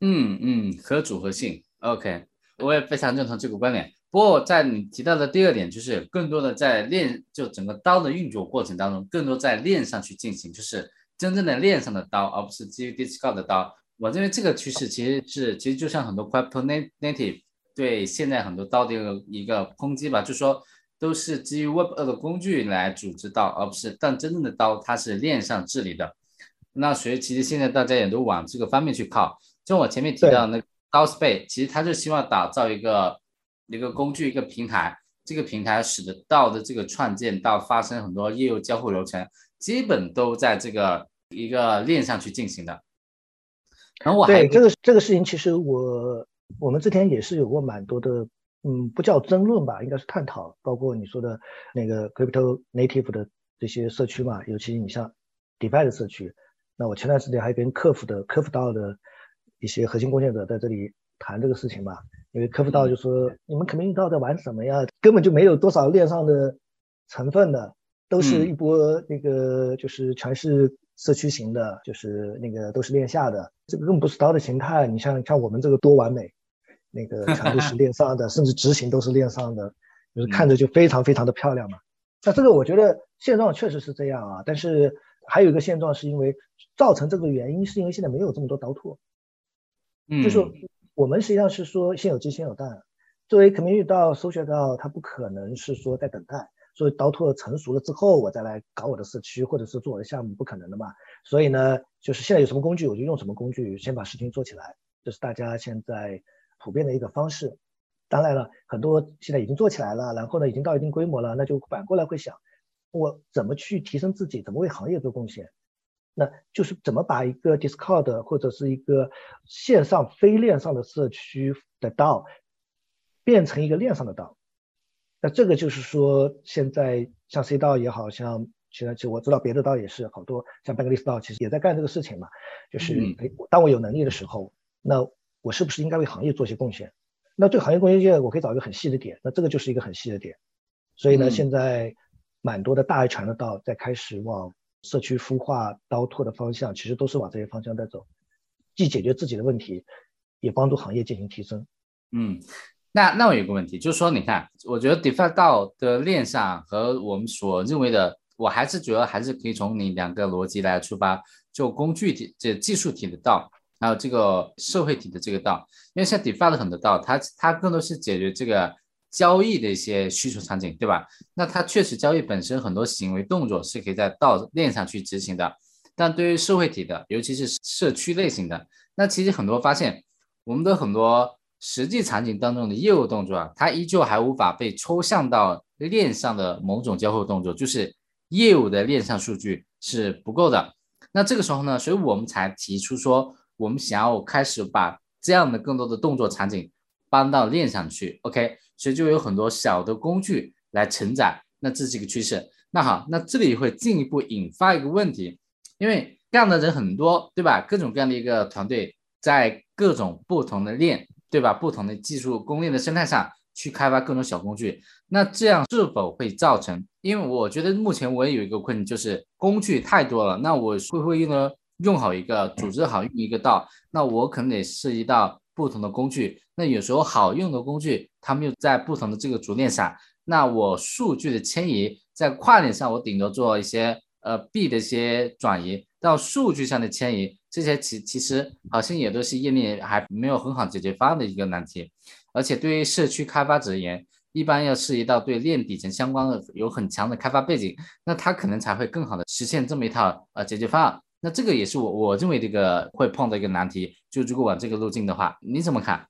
嗯嗯，可组合性，OK，我也非常认同这个观点。不过在你提到的第二点，就是更多的在链，就整个刀的运作过程当中，更多在链上去进行，就是真正的链上的刀，而不是基于 Discord 的刀。我认为这个趋势其实是，其实就像很多 Crypto Native。对现在很多刀的一个一个抨击吧，就说都是基于 Web 二的工具来组织刀，而不是但真正的刀它是链上治理的。那所以其实现在大家也都往这个方面去靠。就我前面提到那刀 Space，其实它是希望打造一个一个工具一个平台，这个平台使得到的这个创建到发生很多业务交互流程，基本都在这个一个链上去进行的。然后我对这个这个事情，其实我。我们之前也是有过蛮多的，嗯，不叫争论吧，应该是探讨，包括你说的那个 crypto native 的这些社区嘛，尤其你像 DeFi 的社区，那我前段时间还跟客服的客服道的一些核心贡献者在这里谈这个事情嘛，因为客服道就说你们肯定知道在玩什么呀，根本就没有多少链上的成分的，都是一波那个就是全是。社区型的，就是那个都是链下的，这个更不是刀的形态。你像像我们这个多完美，那个 全部是链上的，甚至执行都是链上的，就是看着就非常非常的漂亮嘛。那这个我觉得现状确实是这样啊，但是还有一个现状是因为造成这个原因，是因为现在没有这么多刀拓。嗯，就是我们实际上是说先有鸡先有蛋，作为肯定遇到搜学到，它不可能是说在等待。所以刀拓成熟了之后，我再来搞我的社区或者是做我的项目，不可能的嘛。所以呢，就是现在有什么工具，我就用什么工具，先把事情做起来，这是大家现在普遍的一个方式。当然了，很多现在已经做起来了，然后呢，已经到一定规模了，那就反过来会想，我怎么去提升自己，怎么为行业做贡献？那就是怎么把一个 Discord 或者是一个线上非链上的社区的道，变成一个链上的道。那这个就是说，现在像 C 道也好像现在其实我知道别的道也是好多，像 b a n k l i s 道其实也在干这个事情嘛。就是哎，当我有能力的时候，那我是不是应该为行业做些贡献？那对行业贡献，我可以找一个很细的点，那这个就是一个很细的点。所以呢，现在蛮多的大 A 传的道在开始往社区孵化刀拓的方向，其实都是往这些方向在走，既解决自己的问题，也帮助行业进行提升。嗯。那那我有个问题，就是说，你看，我觉得 DeFi 道的链上和我们所认为的，我还是主要还是可以从你两个逻辑来出发，就工具体、这技术体的道，还有这个社会体的这个道。因为像 DeFi 的很多道，它它更多是解决这个交易的一些需求场景，对吧？那它确实交易本身很多行为动作是可以在道链上去执行的，但对于社会体的，尤其是社区类型的，那其实很多发现，我们的很多。实际场景当中的业务动作啊，它依旧还无法被抽象到链上的某种交互动作，就是业务的链上数据是不够的。那这个时候呢，所以我们才提出说，我们想要开始把这样的更多的动作场景搬到链上去。OK，所以就有很多小的工具来承载。那这是一个趋势。那好，那这里会进一步引发一个问题，因为干的人很多，对吧？各种各样的一个团队在各种不同的链。对吧？不同的技术供应的生态上去开发各种小工具，那这样是否会造成？因为我觉得目前我也有一个困境，就是工具太多了。那我会不会用呢？用好一个，组织好用一个道，那我可能得涉及到不同的工具。那有时候好用的工具，它们又在不同的这个主链上。那我数据的迁移在跨链上，我顶多做一些呃币的一些转移，到数据上的迁移。这些其其实好像也都是业内还没有很好解决方案的一个难题，而且对于社区开发者而言，一般要涉及到对链底层相关的有很强的开发背景，那他可能才会更好的实现这么一套呃解决方案。那这个也是我我认为这个会碰到一个难题。就如果往这个路径的话，你怎么看？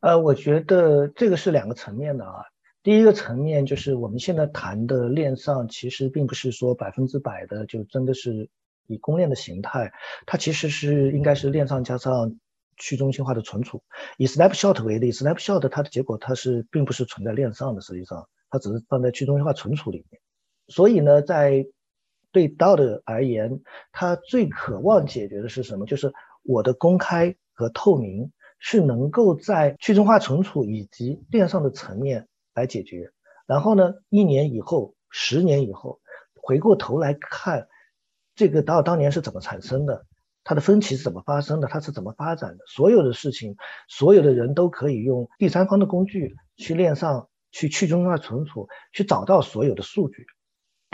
呃，我觉得这个是两个层面的啊。第一个层面就是我们现在谈的链上，其实并不是说百分之百的就真的是。以公链的形态，它其实是应该是链上加上去中心化的存储。以 Snapshot 为例，Snapshot 它的结果它是并不是存在链上的，实际上它只是放在去中心化存储里面。所以呢，在对 DAO 的而言，它最渴望解决的是什么？就是我的公开和透明是能够在去中化存储以及链上的层面来解决。然后呢，一年以后、十年以后，回过头来看这个道当年是怎么产生的，它的分歧是怎么发生的，它是怎么发展的，所有的事情，所有的人都可以用第三方的工具去链上去去中心化存储，去找到所有的数据。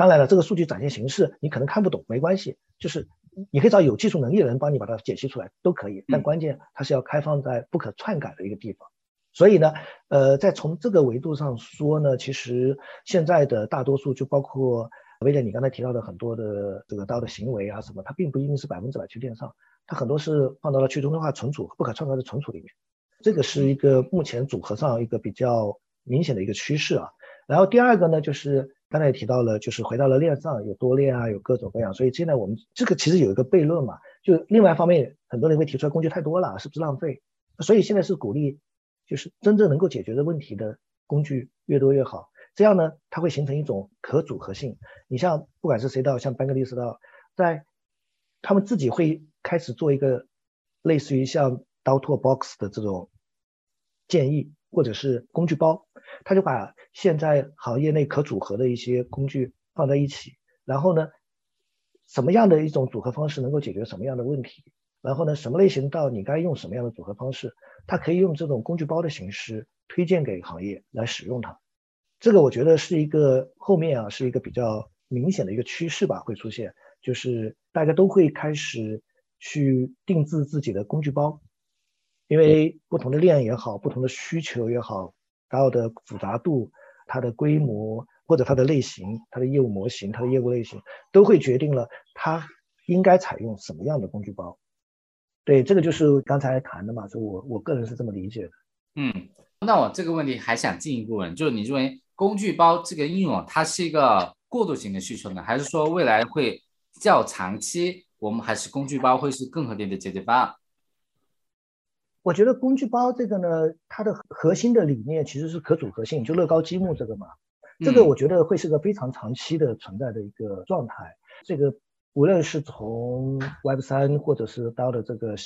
当然了，这个数据展现形式你可能看不懂，没关系，就是你可以找有技术能力的人帮你把它解析出来都可以。但关键它是要开放在不可篡改的一个地方。所以呢，呃，在从这个维度上说呢，其实现在的大多数，就包括威廉你刚才提到的很多的这个道的行为啊什么，它并不一定是百分之百去链上，它很多是放到了去中心化存储、不可篡改的存储里面。这个是一个目前组合上一个比较明显的一个趋势啊。然后第二个呢，就是刚才也提到了，就是回到了链上有多链啊，有各种各样。所以现在我们这个其实有一个悖论嘛，就另外一方面，很多人会提出来工具太多了，是不是浪费？所以现在是鼓励。就是真正能够解决的问题的工具越多越好，这样呢，它会形成一种可组合性。你像不管是谁到，像班格利斯道，在他们自己会开始做一个类似于像刀拓 box 的这种建议，或者是工具包，他就把现在行业内可组合的一些工具放在一起，然后呢，什么样的一种组合方式能够解决什么样的问题？然后呢，什么类型到你该用什么样的组合方式，它可以用这种工具包的形式推荐给行业来使用它。这个我觉得是一个后面啊是一个比较明显的一个趋势吧，会出现，就是大家都会开始去定制自己的工具包，因为不同的链也好，不同的需求也好，它的复杂度、它的规模或者它的类型、它的业务模型、它的业务类型，都会决定了它应该采用什么样的工具包。对，这个就是刚才谈的嘛，所以我我个人是这么理解的。嗯，那我这个问题还想进一步问，就是你认为工具包这个应用它是一个过渡型的需求呢，还是说未来会较长期，我们还是工具包会是更合理的解决方案？我觉得工具包这个呢，它的核心的理念其实是可组合性，就乐高积木这个嘛，这个我觉得会是个非常长期的存在的一个状态，这个。无论是从 Web 三或者是 DAO 的这个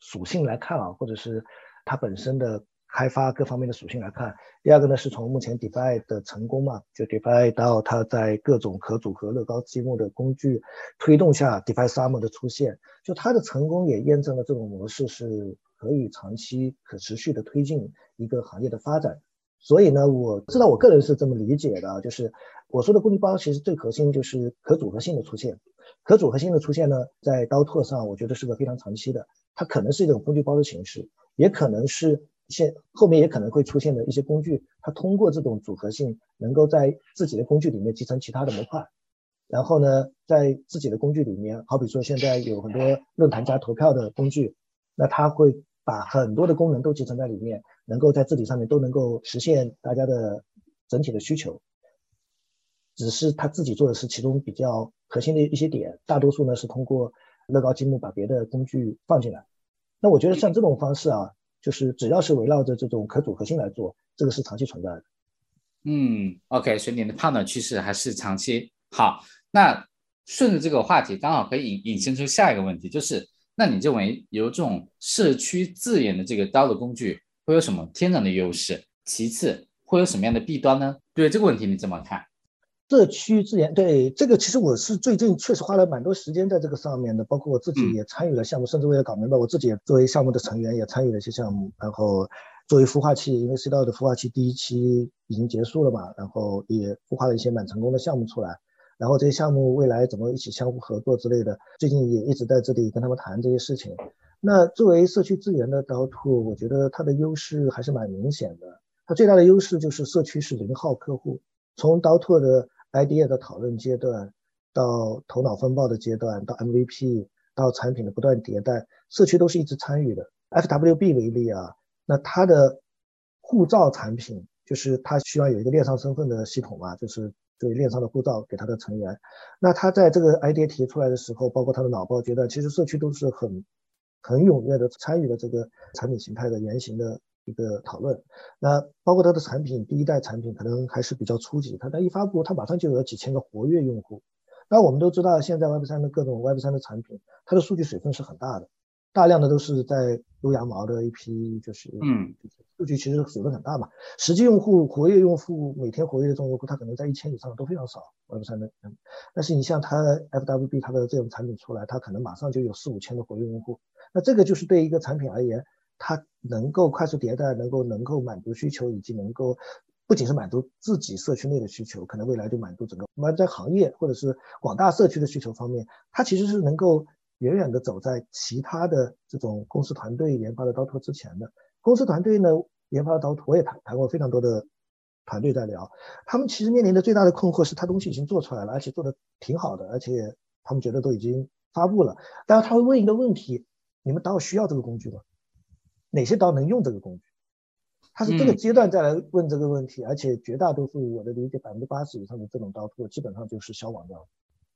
属性来看啊，或者是它本身的开发各方面的属性来看，第二个呢是从目前 DeFi 的成功嘛，就 DeFi 到它在各种可组合乐高积木的工具推动下，DeFi Summer 的出现，就它的成功也验证了这种模式是可以长期可持续的推进一个行业的发展。所以呢，我知道我个人是这么理解的，就是我说的工具包其实最核心就是可组合性的出现。可组合性的出现呢，在刀拓上，我觉得是个非常长期的。它可能是一种工具包的形式，也可能是现后面也可能会出现的一些工具。它通过这种组合性，能够在自己的工具里面集成其他的模块，然后呢，在自己的工具里面，好比说现在有很多论坛加投票的工具，那它会把很多的功能都集成在里面，能够在字体上面都能够实现大家的整体的需求。只是他自己做的是其中比较核心的一些点，大多数呢是通过乐高积木把别的工具放进来。那我觉得像这种方式啊，就是只要是围绕着这种可组合性来做，这个是长期存在的。嗯，OK，所以你的判断趋势还是长期好。那顺着这个话题，刚好可以引引申出下一个问题，就是那你认为有这种社区自研的这个刀的工具会有什么天然的优势？其次会有什么样的弊端呢？对这个问题你怎么看？社区自研对这个，其实我是最近确实花了蛮多时间在这个上面的，包括我自己也参与了项目，甚至为了搞明白，我自己也作为项目的成员也参与了一些项目。然后作为孵化器，因为 C 道的孵化器第一期已经结束了嘛，然后也孵化了一些蛮成功的项目出来。然后这些项目未来怎么一起相互合作之类的，最近也一直在这里跟他们谈这些事情。那作为社区资源的 d 兔，我觉得它的优势还是蛮明显的。它最大的优势就是社区是零号客户，从 d 兔的 idea 的讨论阶段，到头脑风暴的阶段，到 MVP，到产品的不断迭代，社区都是一直参与的。FWB 为例啊，那它的护照产品就是它需要有一个链上身份的系统嘛，就是对链上的护照给他的成员。那他在这个 idea 提出来的时候，包括他的脑爆阶段，其实社区都是很很踊跃的参与了这个产品形态的原型的。一个讨论，那包括它的产品，第一代产品可能还是比较初级，它它一发布，它马上就有几千个活跃用户。那我们都知道，现在 Web 三的各种 Web 三的产品，它的数据水分是很大的，大量的都是在撸羊毛的一批，就是嗯，数据其实水分很大嘛。实际用户活跃用户每天活跃的这种用户，他可能在一千以上都非常少，Web 三的。但是你像它 FWB 它的这种产品出来，它可能马上就有四五千的活跃用户。那这个就是对一个产品而言，它能够快速迭代，能够能够满足需求，以及能够不仅是满足自己社区内的需求，可能未来就满足整个那在行业或者是广大社区的需求方面，它其实是能够。远远的走在其他的这种公司团队研发的刀托之前的公司团队呢，研发的刀托我也谈谈过非常多的团队在聊，他们其实面临的最大的困惑是他东西已经做出来了，而且做的挺好的，而且他们觉得都已经发布了，但是他会问一个问题：你们刀需要这个工具吗？哪些刀能用这个工具？他是这个阶段再来问这个问题，而且绝大多数我的理解，百分之八十以上的这种刀托基本上就是消亡掉了，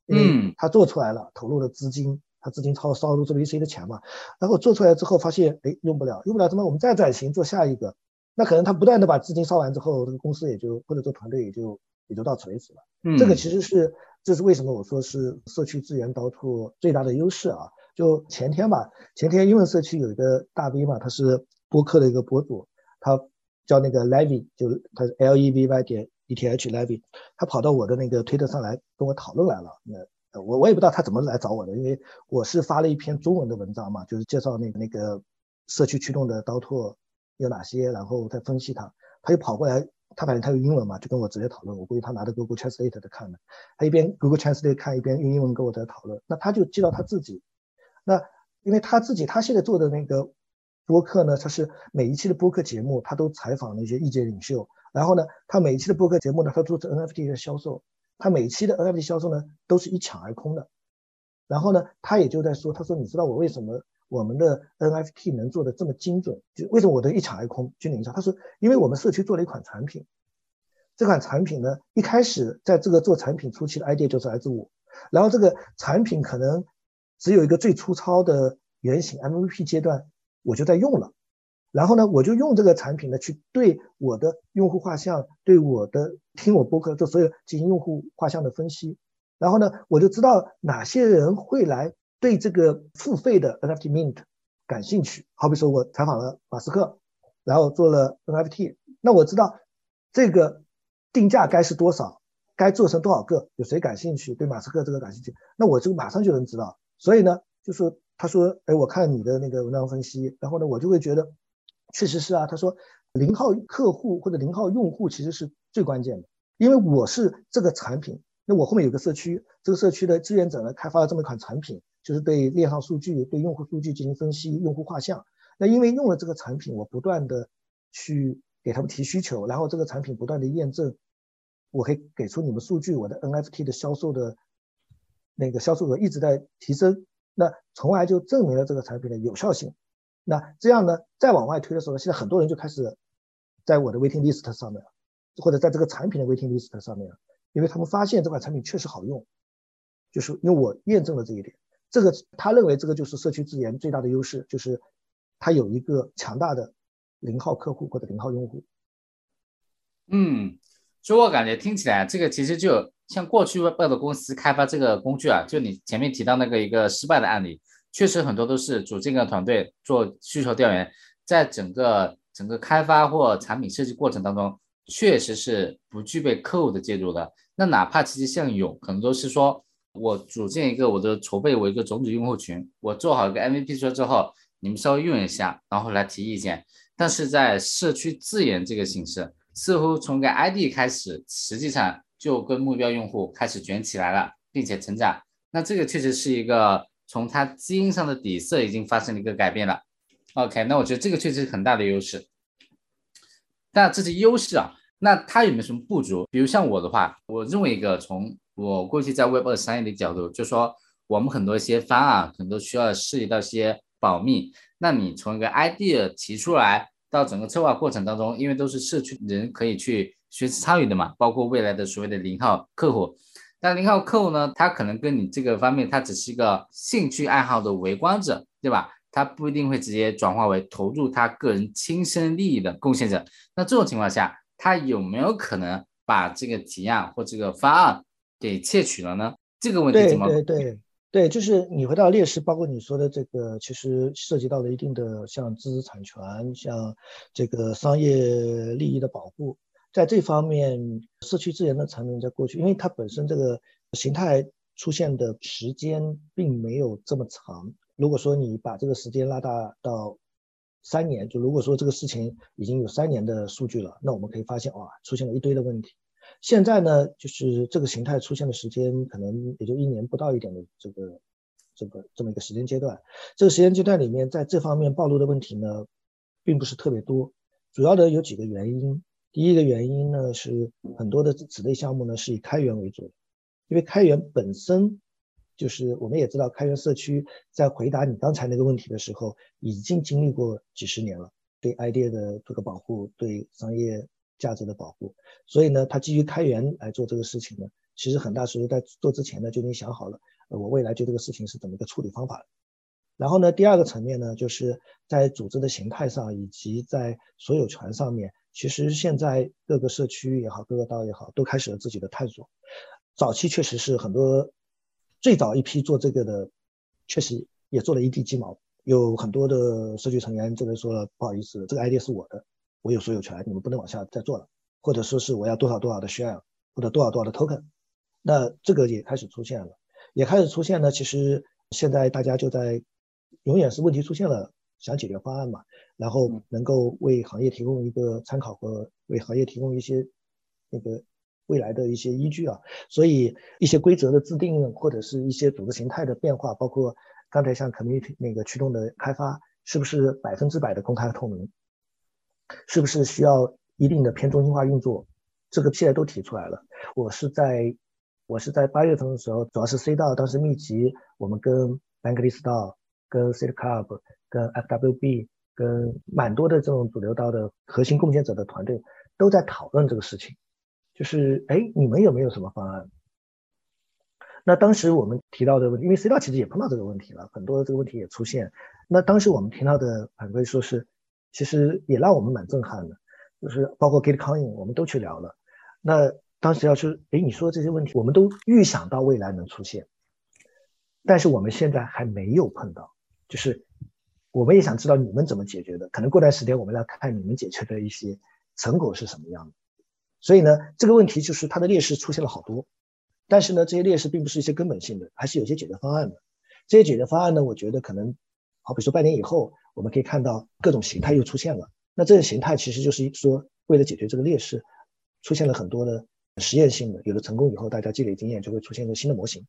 因为他做出来了，投入了资金。他资金超烧入这 VC 的钱嘛，然后做出来之后发现，哎，用不了，用不了，怎么我们再转型做下一个？那可能他不断的把资金烧完之后，这个公司也就或者说团队也就也就到此为止了。嗯，这个其实是这是为什么我说是社区资源刀拓最大的优势啊。就前天吧，前天英文社区有一个大 V 嘛，他是播客的一个博主，他叫那个 Levy，就他是 L E V Y 点 E T H Levy，他跑到我的那个推特上来跟我讨论来了。那我我也不知道他怎么来找我的，因为我是发了一篇中文的文章嘛，就是介绍那个那个社区驱动的刀拓有哪些，然后再分析它。他就跑过来，他反正他有英文嘛，就跟我直接讨论。我估计他拿着 Google Translate 在看的，他一边 Google Translate 看，一边用英文跟我在讨论。那他就记到他自己，那因为他自己他现在做的那个播客呢，他是每一期的播客节目，他都采访那些意见领袖，然后呢，他每一期的播客节目呢，他做 NFT 的销售。他每期的 NFT 销售呢，都是一抢而空的。然后呢，他也就在说，他说你知道我为什么我们的 NFT 能做的这么精准？就为什么我的一抢而空？军领一下，他说，因为我们社区做了一款产品，这款产品呢，一开始在这个做产品初期的 idea 就是来自我，然后这个产品可能只有一个最粗糙的原型 MVP 阶段，我就在用了。然后呢，我就用这个产品呢，去对我的用户画像，对我的听我播客的所有进行用户画像的分析。然后呢，我就知道哪些人会来对这个付费的 NFT Mint 感兴趣。好比说我采访了马斯克，然后做了 NFT，那我知道这个定价该是多少，该做成多少个，有谁感兴趣，对马斯克这个感兴趣，那我就马上就能知道。所以呢，就是他说，哎，我看你的那个文章分析，然后呢，我就会觉得。确实是啊，他说零号客户或者零号用户其实是最关键的，因为我是这个产品，那我后面有个社区，这个社区的志愿者呢开发了这么一款产品，就是对链上数据、对用户数据进行分析、用户画像。那因为用了这个产品，我不断的去给他们提需求，然后这个产品不断的验证，我可以给出你们数据，我的 NFT 的销售的那个销售额一直在提升，那从而就证明了这个产品的有效性。那这样呢，再往外推的时候呢，现在很多人就开始在我的 waiting list 上面，或者在这个产品的 waiting list 上面，因为他们发现这款产品确实好用，就是因为我验证了这一点。这个他认为这个就是社区资源最大的优势，就是它有一个强大的零号客户或者零号用户。嗯，所以我感觉听起来这个其实就像过去外的公司开发这个工具啊，就你前面提到那个一个失败的案例。确实很多都是组建个团队做需求调研，在整个整个开发或产品设计过程当中，确实是不具备客户的介入的。那哪怕其实像有，可能都是说我组建一个我的筹备我一个种子用户群，我做好一个 MVP 出来之后，你们稍微用一下，然后来提意见。但是在社区自研这个形式，似乎从个 ID 开始，实际上就跟目标用户开始卷起来了，并且成长。那这个确实是一个。从它基因上的底色已经发生了一个改变了，OK，那我觉得这个确实是很大的优势。那这是优势啊，那它有没有什么不足？比如像我的话，我认为一个从我过去在 Web 二商业的角度，就说我们很多一些方案可能都需要涉及到一些保密。那你从一个 idea 提出来到整个策划过程当中，因为都是社区人可以去学习参与的嘛，包括未来的所谓的零号客户。但零号客户呢，他可能跟你这个方面，他只是一个兴趣爱好的围观者，对吧？他不一定会直接转化为投入他个人亲身利益的贡献者。那这种情况下，他有没有可能把这个提案或这个方案给窃取了呢？这个问题怎么？对对对，对，就是你回到劣势，包括你说的这个，其实涉及到了一定的像知识产权、像这个商业利益的保护，在这方面，社区资源的层面，在过去，因为它本身这个形态出现的时间并没有这么长。如果说你把这个时间拉大到三年，就如果说这个事情已经有三年的数据了，那我们可以发现，哇，出现了一堆的问题。现在呢，就是这个形态出现的时间可能也就一年不到一点的这个这个这么一个时间阶段。这个时间阶段里面，在这方面暴露的问题呢，并不是特别多。主要的有几个原因。第一个原因呢，是很多的子类项目呢是以开源为主的，因为开源本身就是我们也知道，开源社区在回答你刚才那个问题的时候，已经经历过几十年了，对 idea 的这个保护，对商业。价值的保护，所以呢，它基于开源来做这个事情呢，其实很大时候在做之前呢就已经想好了，呃，我未来就这个事情是怎么一个处理方法。然后呢，第二个层面呢，就是在组织的形态上以及在所有权上面，其实现在各个社区也好，各个道也好，都开始了自己的探索。早期确实是很多最早一批做这个的，确实也做了一地鸡毛，有很多的社区成员这边说了，不好意思，这个 idea 是我的。我有所有权，你们不能往下再做了，或者说是我要多少多少的 share，或者多少多少的 token，那这个也开始出现了，也开始出现呢。其实现在大家就在，永远是问题出现了，想解决方案嘛，然后能够为行业提供一个参考和为行业提供一些那个未来的一些依据啊。所以一些规则的制定或者是一些组织形态的变化，包括刚才像 community 那个驱动的开发，是不是百分之百的公开透明？是不是需要一定的偏中心化运作？这个现在都提出来了。我是在我是在八月份的时候，主要是 C 道当时密集，我们跟 Bankless 道、跟 City Club、跟 FWB、跟蛮多的这种主流道的核心贡献者的团队都在讨论这个事情。就是哎，你们有没有什么方案？那当时我们提到的问题，因为 C 大其实也碰到这个问题了，很多的这个问题也出现。那当时我们听到的反馈说是。其实也让我们蛮震撼的，就是包括 GitCoin，我们都去聊了。那当时要是，哎，你说这些问题，我们都预想到未来能出现，但是我们现在还没有碰到。就是我们也想知道你们怎么解决的，可能过段时间我们来看你们解决的一些成果是什么样的。所以呢，这个问题就是它的劣势出现了好多，但是呢，这些劣势并不是一些根本性的，还是有些解决方案的。这些解决方案呢，我觉得可能。好，比说半年以后，我们可以看到各种形态又出现了。那这个形态其实就是说，为了解决这个劣势，出现了很多的实验性的，有了成功以后，大家积累经验，就会出现一个新的模型。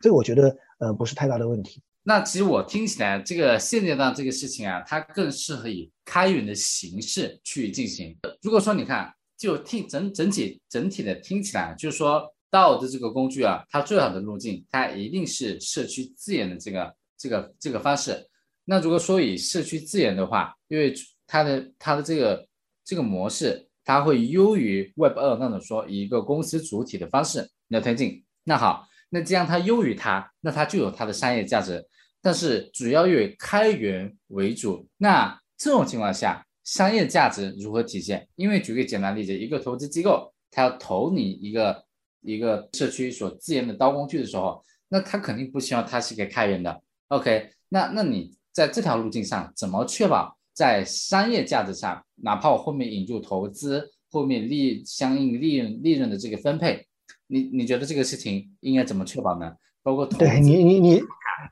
这个我觉得，呃，不是太大的问题。那其实我听起来，这个现阶段这个事情啊，它更适合以开源的形式去进行。如果说你看，就听整整体整体的听起来，就是说道的这个工具啊，它最好的路径，它一定是社区自研的这个这个这个方式。那如果说以社区自研的话，因为它的它的这个这个模式，它会优于 Web 二那种说以一个公司主体的方式来推进。那好，那既然它优于它，那它就有它的商业价值。但是主要以开源为主，那这种情况下，商业价值如何体现？因为举个简单例子，一个投资机构，它要投你一个一个社区所自研的刀工具的时候，那他肯定不希望它是一个开源的。OK，那那你。在这条路径上，怎么确保在商业价值上，哪怕我后面引入投资，后面利相应利润利润的这个分配，你你觉得这个事情应该怎么确保呢？包括对你你你，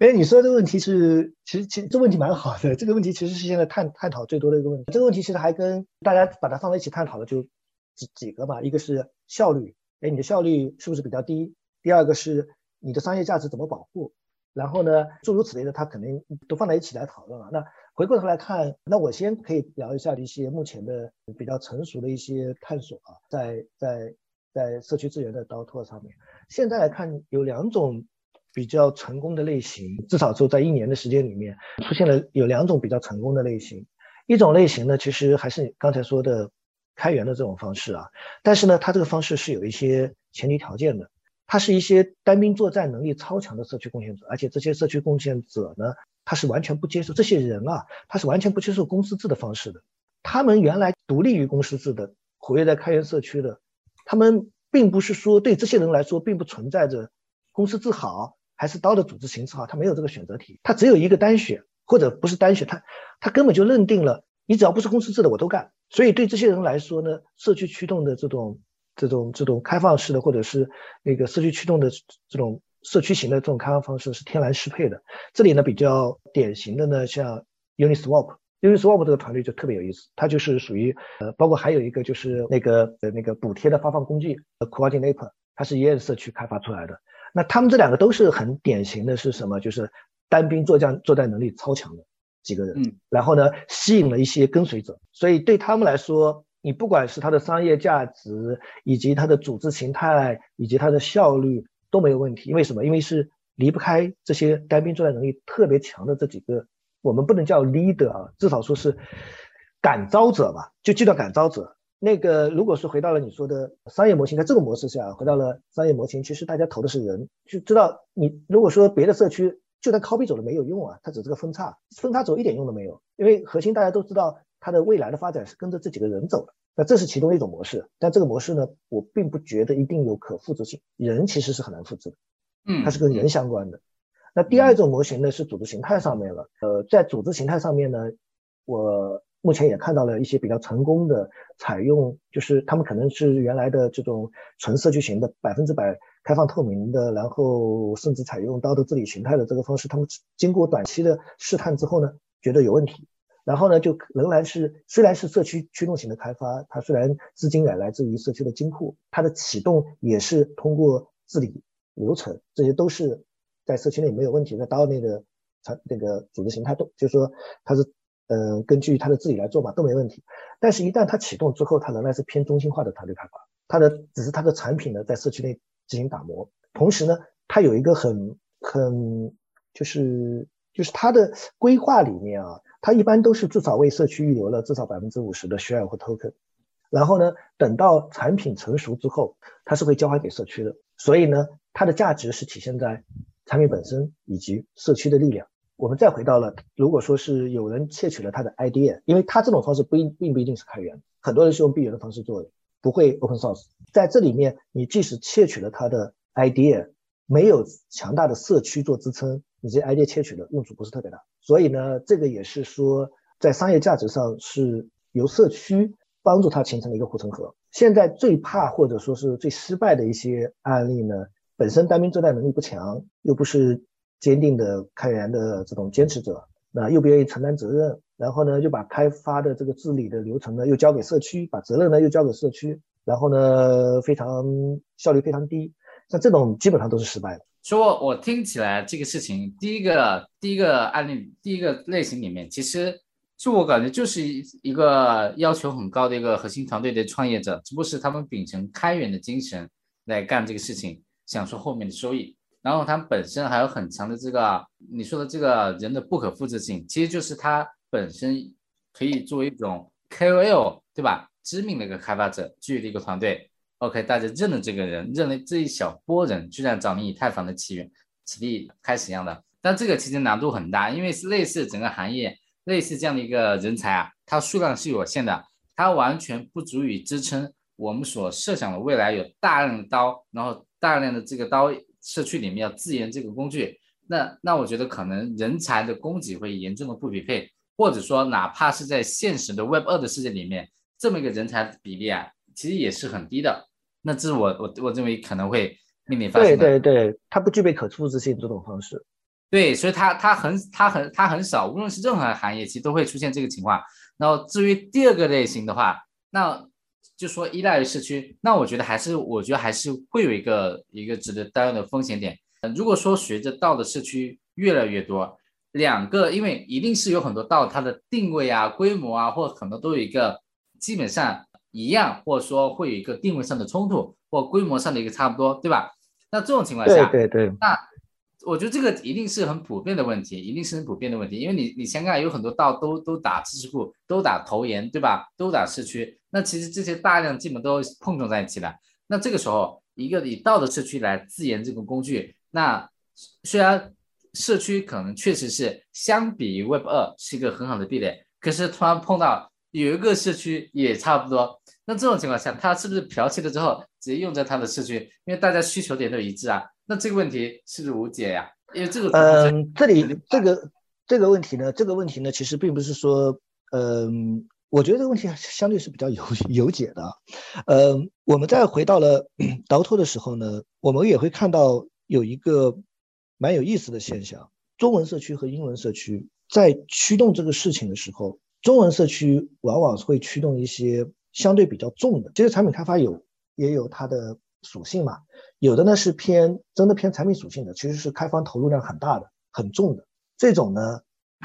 哎，你说的问题是，其实其实这问题蛮好的，这个问题其实是现在探探讨最多的一个问题。这个问题其实还跟大家把它放在一起探讨的就几几个吧，一个是效率，哎，你的效率是不是比较低？第二个是你的商业价值怎么保护？然后呢，诸如此类的，他肯定都放在一起来讨论了。那回过头来看，那我先可以聊一下一些目前的比较成熟的一些探索啊，在在在社区资源的刀拓上面，现在来看有两种比较成功的类型，至少就在一年的时间里面出现了有两种比较成功的类型。一种类型呢，其实还是刚才说的开源的这种方式啊，但是呢，它这个方式是有一些前提条件的。他是一些单兵作战能力超强的社区贡献者，而且这些社区贡献者呢，他是完全不接受这些人啊，他是完全不接受公司制的方式的。他们原来独立于公司制的，活跃在开源社区的，他们并不是说对这些人来说并不存在着公司制好，还是刀的组织形式好，他没有这个选择题，他只有一个单选，或者不是单选，他他根本就认定了你只要不是公司制的我都干。所以对这些人来说呢，社区驱动的这种这种这种开放式的，或者是那个社区驱动的这种社区型的这种开放方式是天然适配的。这里呢比较典型的呢，像 Uniswap。Uniswap 这个团队就特别有意思，它就是属于呃，包括还有一个就是那个呃那个补贴的发放工具 Coordinator，它是 EN 社区开发出来的。那他们这两个都是很典型的，是什么？就是单兵作战作战能力超强的几个人，嗯，然后呢吸引了一些跟随者，所以对他们来说，你不管是它的商业价值，以及它的组织形态，以及它的效率都没有问题。因为什么？因为是离不开这些单兵作战能力特别强的这几个。我们不能叫 leader 啊，至少说是感召者吧，就记到感召者。那个如果是回到了你说的商业模型，在这个模式下，回到了商业模型，其实大家投的是人，就知道你如果说别的社区就算 copy 走了没有用啊，它只是个分叉，分叉走一点用都没有，因为核心大家都知道它的未来的发展是跟着这几个人走的。那这是其中一种模式，但这个模式呢，我并不觉得一定有可复制性，人其实是很难复制的，嗯，它是跟人相关的。那第二种模型呢是组织形态上面了，呃，在组织形态上面呢，我目前也看到了一些比较成功的采用，就是他们可能是原来的这种纯社区型的百分之百开放透明的，然后甚至采用道德治理形态的这个方式，他们经过短期的试探之后呢，觉得有问题，然后呢就仍然是虽然是社区驱动型的开发，它虽然资金也来自于社区的金库，它的启动也是通过治理流程，这些都是。在社区内没有问题，那到那个它那个组织形态都，就是说它是呃根据它的治理来做嘛，都没问题。但是，一旦它启动之后，它仍然是偏中心化的团队开发，它的只是它的产品呢在社区内进行打磨。同时呢，它有一个很很就是就是它的规划里面啊，它一般都是至少为社区预留了至少百分之五十的 share 或 token，然后呢，等到产品成熟之后，它是会交还给社区的。所以呢，它的价值是体现在。产品本身以及社区的力量，我们再回到了，如果说是有人窃取了他的 idea，因为他这种方式不一并不一定是开源，很多人是用闭源的方式做的，不会 open source。在这里面，你即使窃取了他的 idea，没有强大的社区做支撑，你这 idea 窃取的用处不是特别大。所以呢，这个也是说在商业价值上是由社区帮助它形成了一个护城河。现在最怕或者说是最失败的一些案例呢？本身单兵作战能力不强，又不是坚定的开源的这种坚持者，那又不愿意承担责任，然后呢，又把开发的这个治理的流程呢，又交给社区，把责任呢又交给社区，然后呢，非常效率非常低，像这种基本上都是失败的。说我听起来这个事情，第一个第一个案例，第一个类型里面，其实就我感觉就是一个要求很高的一个核心团队的创业者，只不过是他们秉承开源的精神来干这个事情。享受后面的收益，然后它本身还有很强的这个你说的这个人的不可复制性，其实就是它本身可以作为一种 KOL，对吧？知名的一个开发者，具有的一个团队，OK，大家认了这个人，认了这一小波人，就像找你以太坊的起源起立开始一样的。但这个其实难度很大，因为是类似整个行业，类似这样的一个人才啊，它数量是有限的，它完全不足以支撑我们所设想的未来有大量的刀，然后。大量的这个刀社区里面要自研这个工具，那那我觉得可能人才的供给会严重的不匹配，或者说哪怕是在现实的 Web 二的世界里面，这么一个人才比例啊，其实也是很低的。那这是我我我认为可能会面临发生的。对对对，它不具备可复制性这种方式。对，所以它它很它很它很少，无论是任何行业，其实都会出现这个情况。然后至于第二个类型的话，那。就说依赖于社区，那我觉得还是，我觉得还是会有一个一个值得担忧的风险点。如果说随着道的社区越来越多，两个，因为一定是有很多道，它的定位啊、规模啊，或可能都有一个基本上一样，或者说会有一个定位上的冲突，或规模上的一个差不多，对吧？那这种情况下，对对对，那。我觉得这个一定是很普遍的问题，一定是很普遍的问题，因为你你想想，有很多道都都打知识库，都打投研，对吧？都打社区，那其实这些大量基本都碰撞在一起了。那这个时候，一个以道德社区来自研这个工具，那虽然社区可能确实是相比于 Web 二是一个很好的壁垒，可是突然碰到有一个社区也差不多，那这种情况下，它是不是剽窃了之后直接用在它的社区？因为大家需求点都一致啊。那这个问题是不是无解呀？因为这个嗯，这里这个这个问题呢，这个问题呢，其实并不是说，嗯，我觉得这个问题相对是比较有 有解的。嗯，我们在回到了刀托的时候呢，我们也会看到有一个蛮有意思的现象：中文社区和英文社区在驱动这个事情的时候，中文社区往往会驱动一些相对比较重的。其实产品开发有也有它的属性嘛。有的呢是偏真的偏产品属性的，其实是开发投入量很大的、很重的这种呢，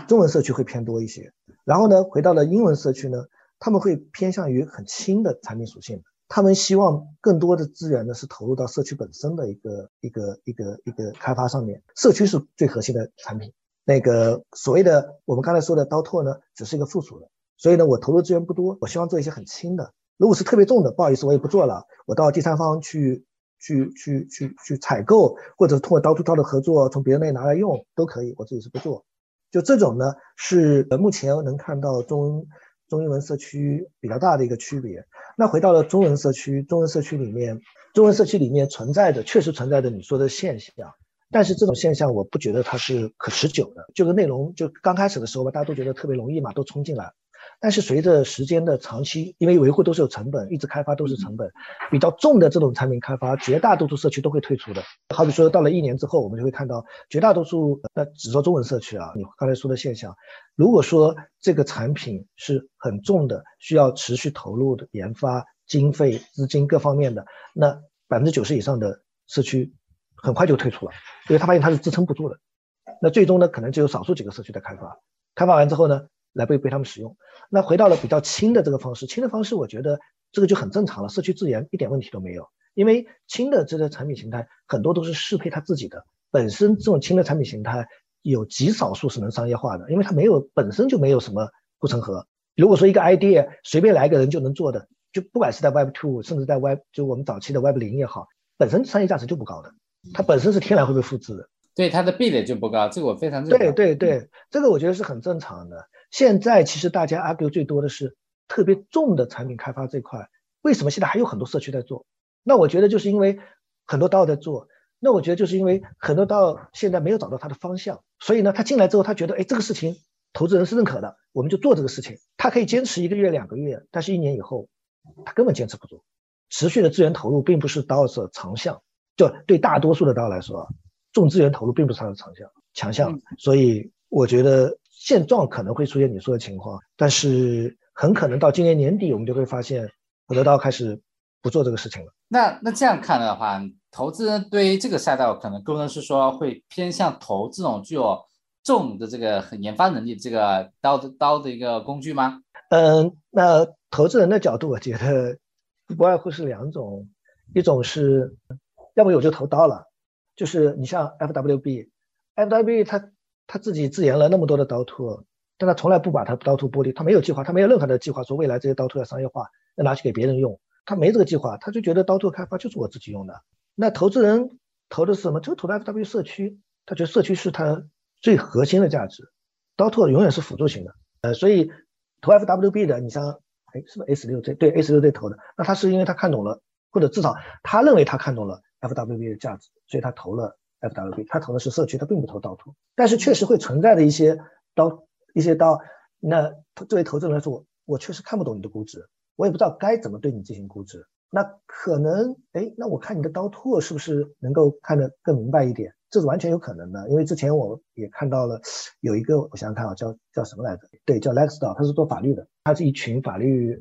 中文社区会偏多一些。然后呢，回到了英文社区呢，他们会偏向于很轻的产品属性，他们希望更多的资源呢是投入到社区本身的一个一个一个一个开发上面。社区是最核心的产品，那个所谓的我们刚才说的刀拓呢，只是一个附属的。所以呢，我投入资源不多，我希望做一些很轻的。如果是特别重的，不好意思，我也不做了，我到第三方去。去去去去采购，或者通过刀 to 刀的合作，从别人那里拿来用都可以。我自己是不做。就这种呢，是目前能看到中中英文社区比较大的一个区别。那回到了中文社区，中文社区里面，中文社区里面存在的确实存在着你说的现象，但是这种现象我不觉得它是可持久的。这个内容就刚开始的时候吧，大家都觉得特别容易嘛，都冲进来。但是随着时间的长期，因为维护都是有成本，一直开发都是成本，比较重的这种产品开发，绝大多数社区都会退出的。好比说到了一年之后，我们就会看到绝大多数，那只说中文社区啊，你刚才说的现象，如果说这个产品是很重的，需要持续投入的研发经费、资金各方面的，那百分之九十以上的社区很快就退出了，因为他发现他是支撑不住的。那最终呢，可能只有少数几个社区在开发，开发完之后呢？来被被他们使用，那回到了比较轻的这个方式，轻的方式我觉得这个就很正常了，社区资源一点问题都没有，因为轻的这个产品形态很多都是适配它自己的，本身这种轻的产品形态有极少数是能商业化的，因为它没有本身就没有什么护城河。如果说一个 idea 随便来一个人就能做的，就不管是在 Web Two，甚至在 Web 就我们早期的 Web 零也好，本身商业价值就不高的，它本身是天然会被复制的，对它的壁垒就不高，这个我非常认同。对对对，这个我觉得是很正常的。现在其实大家 argue 最多的是特别重的产品开发这块，为什么现在还有很多社区在做？那我觉得就是因为很多 DAO 在做，那我觉得就是因为很多 DAO 现在没有找到它的方向，所以呢，他进来之后他觉得，哎，这个事情投资人是认可的，我们就做这个事情。他可以坚持一个月、两个月，但是一年以后他根本坚持不住。持续的资源投入并不是 DAO 的长项，就对大多数的 DAO 来说，重资源投入并不是它的长项、强项。所以我觉得。现状可能会出现你说的情况，但是很可能到今年年底，我们就会发现，得到开始不做这个事情了。那那这样看的话，投资人对于这个赛道可能更多是说会偏向投这种具有重的这个研发能力这个刀的刀的一个工具吗？嗯，那投资人的角度，我觉得不外乎是两种，一种是要不我就投刀了，就是你像 FWB，FWB 它。他自己自研了那么多的刀兔，但他从来不把他刀兔剥离，他没有计划，他没有任何的计划说未来这些刀兔要商业化，要拿去给别人用，他没这个计划，他就觉得刀兔开发就是我自己用的。那投资人投的是什么？就投的 FW 社区，他觉得社区是他最核心的价值，刀兔永远是辅助型的。呃，所以投 FWB 的，你像，哎，是不是 S 六 Z？对，S 六 Z 投的，那他是因为他看懂了，或者至少他认为他看懂了 FWB 的价值，所以他投了。FWB，他投的是社区，他并不投刀图，但是确实会存在的一些刀，一些刀。那作为投资人来说，我我确实看不懂你的估值，我也不知道该怎么对你进行估值。那可能，哎，那我看你的刀拓是不是能够看得更明白一点？这是完全有可能的，因为之前我也看到了有一个，我想想看啊，叫叫什么来着？对，叫 Lexdao，他是做法律的，他是一群法律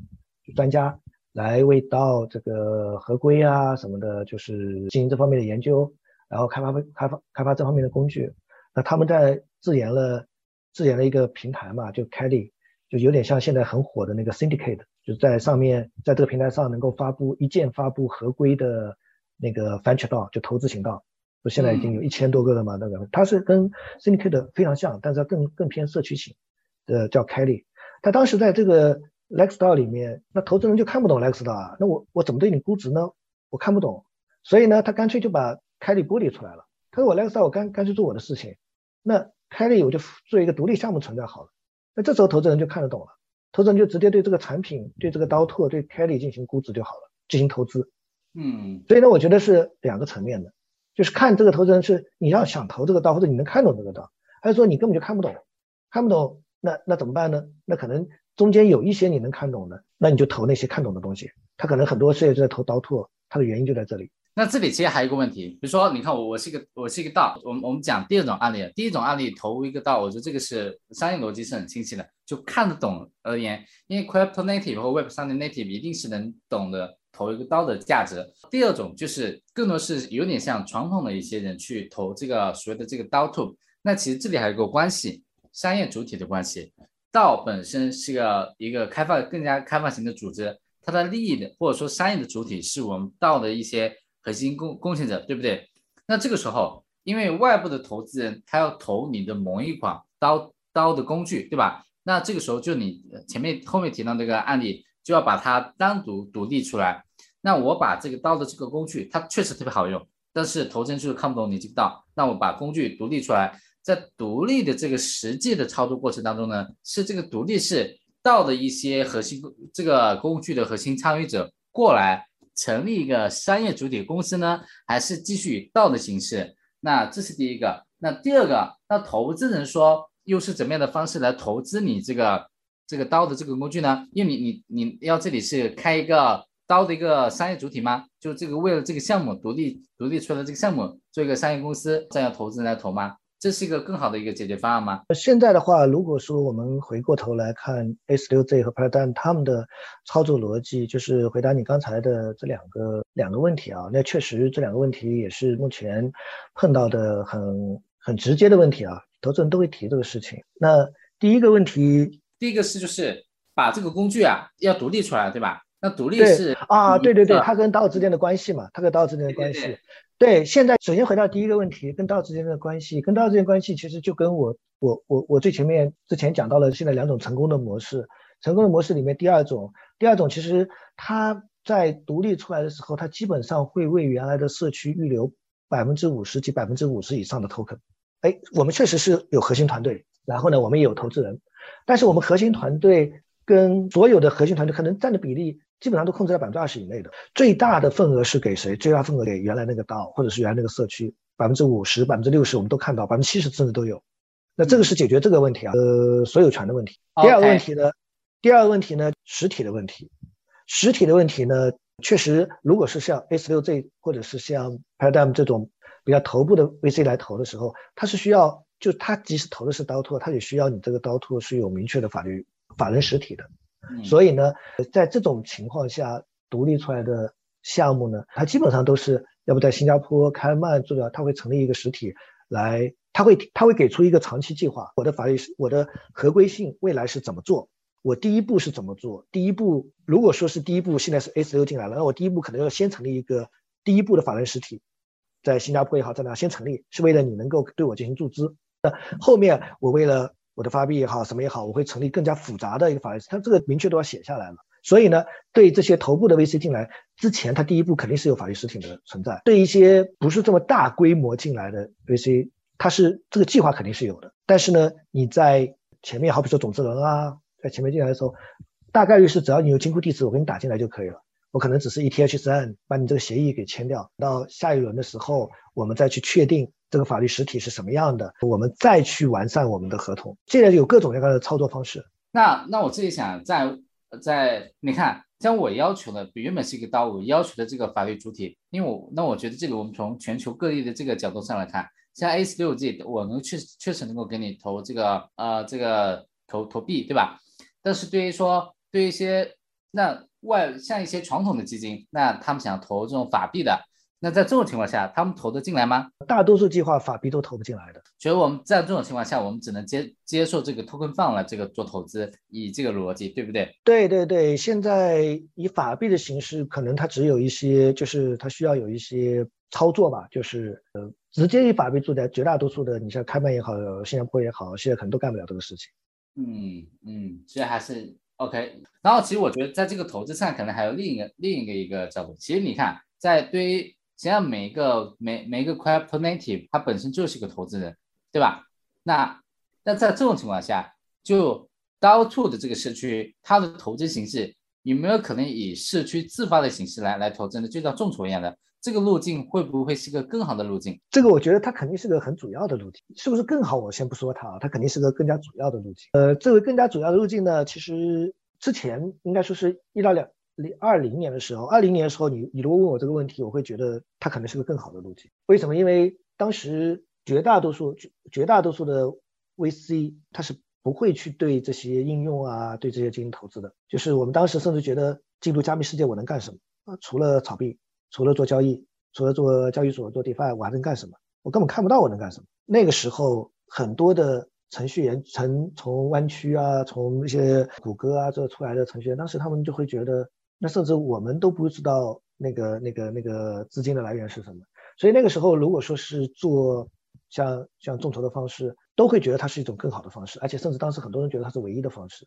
专家来为到这个合规啊什么的，就是进行这方面的研究。然后开发开发开发这方面的工具，那他们在自研了自研了一个平台嘛，就 Kelly，就有点像现在很火的那个 Syndicate，就是在上面在这个平台上能够发布一键发布合规的那个 venture 道，就投资型道，就现在已经有一千多个了嘛，那个它是跟 Syndicate 非常像，但是它更更偏社区型的叫 Kelly，他当时在这个 LexDao 里面，那投资人就看不懂 Lex 道啊，那我我怎么对你估值呢？我看不懂，所以呢，他干脆就把开立剥离出来了，他说我 Lex 我干干脆做我的事情，那凯利我就做一个独立项目存在好了，那这时候投资人就看得懂了，投资人就直接对这个产品、对这个刀拓、对凯利进行估值就好了，进行投资。嗯，所以呢，我觉得是两个层面的，就是看这个投资人是你要想投这个刀，或者你能看懂这个刀，还是说你根本就看不懂，看不懂，那那怎么办呢？那可能中间有一些你能看懂的，那你就投那些看懂的东西。他可能很多事业就在投刀拓，他的原因就在这里。那这里其实还有一个问题，比如说，你看我我是一个我是一个道，我们我们讲第二种案例，第一种案例投一个道，我觉得这个是商业逻辑是很清晰的，就看得懂而言，因为 crypto native 和 web 三的 native 一定是能懂得投一个刀的价值。第二种就是更多是有点像传统的一些人去投这个所谓的这个刀 to，那其实这里还有个关系，商业主体的关系，道本身是个一个开放更加开放型的组织，它的利益的或者说商业的主体是我们道的一些。核心贡贡献者，对不对？那这个时候，因为外部的投资人他要投你的某一款刀刀的工具，对吧？那这个时候就你前面后面提到那个案例，就要把它单独独立出来。那我把这个刀的这个工具，它确实特别好用，但是投资人就是看不懂你这个刀。那我把工具独立出来，在独立的这个实际的操作过程当中呢，是这个独立是道的一些核心这个工具的核心参与者过来。成立一个商业主体公司呢，还是继续以道的形式？那这是第一个。那第二个，那投资人说又是怎么样的方式来投资你这个这个刀的这个工具呢？因为你你你要这里是开一个刀的一个商业主体吗？就这个为了这个项目独立独立出来这个项目做一个商业公司，这样投资人来投吗？这是一个更好的一个解决方案吗？现在的话，如果说我们回过头来看 S6Z 和 Paradigm 他们的操作逻辑，就是回答你刚才的这两个两个问题啊，那确实这两个问题也是目前碰到的很很直接的问题啊，投资人都会提这个事情。那第一个问题，第一个是就是把这个工具啊要独立出来，对吧？那独立是啊，对对对，它跟道之间的关系嘛，它跟道之间的关系。对，现在首先回到第一个问题，跟道之间的关系，跟道之间关系其实就跟我我我我最前面之前讲到了现在两种成功的模式，成功的模式里面第二种，第二种其实它在独立出来的时候，它基本上会为原来的社区预留百分之五十及百分之五十以上的 token。哎，我们确实是有核心团队，然后呢，我们也有投资人，但是我们核心团队跟所有的核心团队可能占的比例。基本上都控制在百分之二十以内的，最大的份额是给谁？最大份额给原来那个道，或者是原来那个社区，百分之五十、百分之六十，我们都看到，百分之七十甚至都有。那这个是解决这个问题啊，呃，所有权的问题。第二个问题呢？第二个问题呢？实体的问题。实体的问题呢？确实，如果是像 S 六 Z 或者是像 Paradigm 这种比较头部的 VC 来投的时候，它是需要，就它即使投的是刀拓，它也需要你这个刀拓是有明确的法律法人实体的。所以呢，在这种情况下，独立出来的项目呢，它基本上都是要不在新加坡开曼做的，它会成立一个实体来，它会它会给出一个长期计划。我的法律是我的合规性未来是怎么做？我第一步是怎么做？第一步如果说是第一步，现在是 S U 进来了，那我第一步可能要先成立一个第一步的法人实体，在新加坡也好，在哪先成立，是为了你能够对我进行注资。那后面我为了我的发币也好，什么也好，我会成立更加复杂的一个法律，它这个明确都要写下来了。所以呢，对这些头部的 VC 进来之前，它第一步肯定是有法律实体的存在。对一些不是这么大规模进来的 VC，它是这个计划肯定是有的。但是呢，你在前面，好比说种子轮啊，在前面进来的时候，大概率是只要你有金库地址，我给你打进来就可以了。我可能只是 ETH 三把你这个协议给签掉，到下一轮的时候，我们再去确定。这个法律实体是什么样的？我们再去完善我们的合同。现在有各种各样的操作方式。那那我自己想在在你看，像我要求的，原本是一个刀，我要求的这个法律主体，因为我那我觉得这个我们从全球各地的这个角度上来看，像 A 十六 G，我能确确实能够给你投这个呃这个投投币，对吧？但是对于说对一些那外像一些传统的基金，那他们想投这种法币的。那在这种情况下，他们投得进来吗？大多数计划法币都投不进来的。所以我们在这种情况下，我们只能接接受这个 token fund 来这个做投资，以这个逻辑，对不对？对对对，现在以法币的形式，可能它只有一些，就是它需要有一些操作吧，就是呃，直接以法币做的，绝大多数的，你像开曼也好，新加坡也好，现在可能都干不了这个事情。嗯嗯，所以还是 OK。然后其实我觉得在这个投资上，可能还有另一个另一个一个角度。其实你看，在对于实际上，每一个每每一个 crypto native，它本身就是一个投资人，对吧？那那在这种情况下，就 d a o t o 的这个社区，它的投资形式有没有可能以社区自发的形式来来投资呢？就像众筹一样的，这个路径会不会是个更好的路径？这个我觉得它肯定是个很主要的路径，是不是更好？我先不说它啊，它肯定是个更加主要的路径。呃，这个更加主要的路径呢，其实之前应该说是一到两零二零年的时候，二零年的时候，你你如果问我这个问题，我会觉得它可能是个更好的路径。为什么？因为当时绝大多数绝绝大多数的 VC 它是不会去对这些应用啊，对这些进行投资的。就是我们当时甚至觉得进入加密世界我能干什么啊？除了炒币。除了做交易，除了做交易所做 DeFi，我还能干什么？我根本看不到我能干什么。那个时候，很多的程序员，从从湾区啊，从一些谷歌啊这出来的程序员，当时他们就会觉得，那甚至我们都不知道那个那个那个资金的来源是什么。所以那个时候，如果说是做像像众筹的方式，都会觉得它是一种更好的方式，而且甚至当时很多人觉得它是唯一的方式。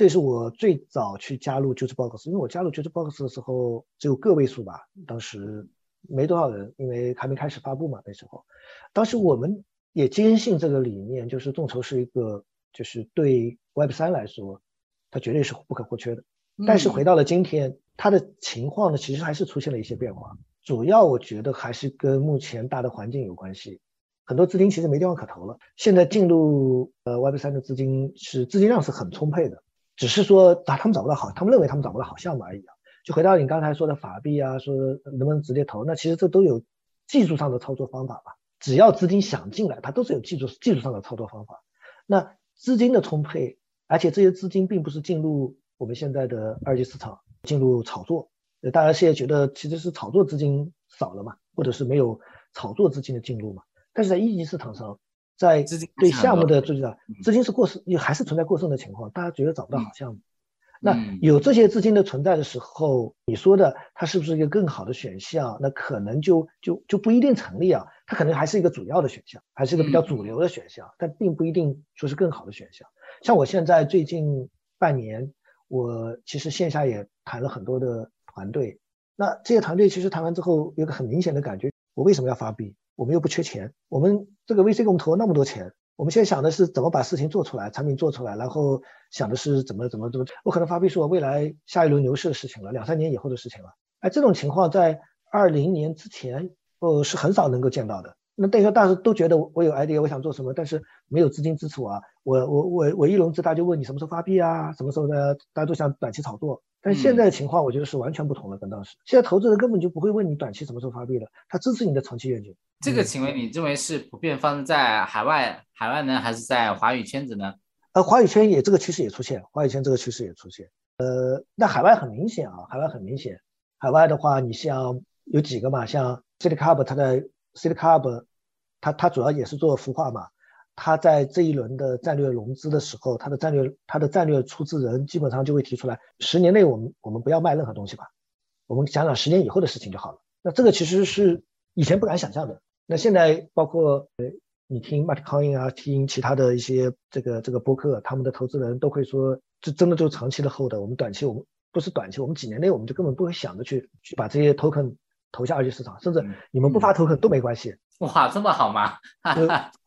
这也是我最早去加入 Juicebox，因为我加入 Juicebox 的时候只有个位数吧，当时没多少人，因为还没开始发布嘛。那时候，当时我们也坚信这个理念，就是众筹是一个，就是对 Web 三来说，它绝对是不可或缺的。但是回到了今天，它的情况呢，其实还是出现了一些变化。主要我觉得还是跟目前大的环境有关系，很多资金其实没地方可投了。现在进入呃 Web 三的资金是资金量是很充沛的。只是说啊，他们找不到好，他们认为他们找不到好项目而已啊。就回到你刚才说的法币啊，说能不能直接投？那其实这都有技术上的操作方法吧。只要资金想进来，它都是有技术技术上的操作方法。那资金的充沛，而且这些资金并不是进入我们现在的二级市场，进入炒作。大家现在觉得其实是炒作资金少了嘛，或者是没有炒作资金的进入嘛？但是在一级市场上。在对项目的注意到资金是过剩，也还是存在过剩的情况，大家觉得找不到好项目。那有这些资金的存在的时候，你说的它是不是一个更好的选项？那可能就就就不一定成立啊。它可能还是一个主要的选项，还是一个比较主流的选项，但并不一定说是更好的选项。像我现在最近半年，我其实线下也谈了很多的团队，那这些团队其实谈完之后，有个很明显的感觉：我为什么要发币？我们又不缺钱，我们这个 VC 给我们投了那么多钱，我们现在想的是怎么把事情做出来，产品做出来，然后想的是怎么怎么怎么，我可能发币是我未来下一轮牛市的事情了，两三年以后的事情了。哎，这种情况在二零年之前，呃，是很少能够见到的。那等于说大家都觉得我有 idea，我想做什么，但是没有资金支持我啊。我我我我一融资，大家就问你什么时候发币啊？什么时候呢？大家都想短期炒作。但现在的情况，我觉得是完全不同了，跟当时。现在投资人根本就不会问你短期什么时候发币了，他支持你的长期愿景。这个行为你认为是普遍发生在海外海外呢，还是在华语圈子呢？呃，华语圈也这个趋势也出现，华语圈这个趋势也出现。呃，那海外很明显啊，海外很明显。海外的话，你像有几个嘛，像 City Club，它的 City Club。他他主要也是做孵化嘛，他在这一轮的战略融资的时候，他的战略他的战略出资人基本上就会提出来，十年内我们我们不要卖任何东西吧，我们想想十年以后的事情就好了。那这个其实是以前不敢想象的。那现在包括呃你听 Martin Coin 啊，听其他的一些这个这个播客，他们的投资人都会说，这真的就是长期的后的，我们短期我们不是短期，我们几年内我们就根本不会想着去去把这些 token 投下二级市场，甚至你们不发 token 都没关系。哇，这么好吗？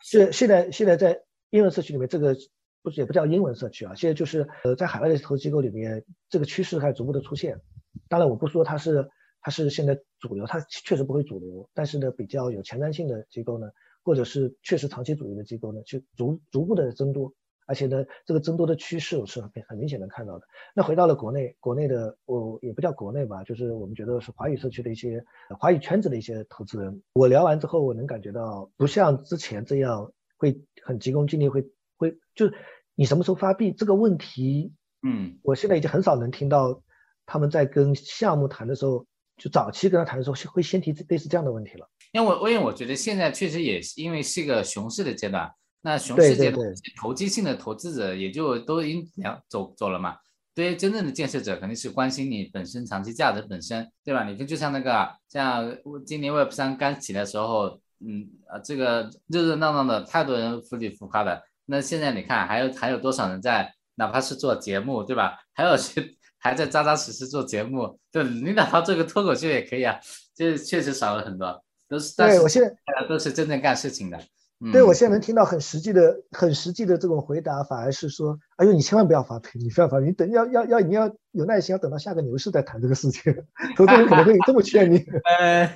是现在现在在英文社区里面，这个不是也不叫英文社区啊，现在就是呃在海外的投资机构里面，这个趋势在逐步的出现。当然我不说它是它是现在主流，它确实不会主流，但是呢比较有前瞻性的机构呢，或者是确实长期主义的机构呢，去逐逐步的增多。而且呢，这个增多的趋势我是很很明显能看到的。那回到了国内，国内的我也不叫国内吧，就是我们觉得是华语社区的一些华语圈子的一些投资人。我聊完之后，我能感觉到不像之前这样会很急功近利，会会就是你什么时候发币这个问题，嗯，我现在已经很少能听到他们在跟项目谈的时候，就早期跟他谈的时候会先提类似这样的问题了。因为我因为我觉得现在确实也是因为是一个熊市的阶段。那熊市界投机性的投资者也就都已经走走了嘛。对于真正的建设者，肯定是关心你本身长期价值本身，对吧？你看就像那个像今年 Web 三刚起的时候，嗯啊，这个热热闹闹的，太多人浮里浮夸的。那现在你看，还有还有多少人在，哪怕是做节目，对吧？还有谁还在扎扎实实做节目？对，你哪怕做个脱口秀也可以啊。这确实少了很多，都是。对我现在都是真正干事情的。对我现在能听到很实际的、很实际的这种回答，反而是说：“哎呦，你千万不要发配，你不要发配，你等要要要，你要有耐心，要等到下个牛市再谈这个事情。投资人可能会这么劝你。呃，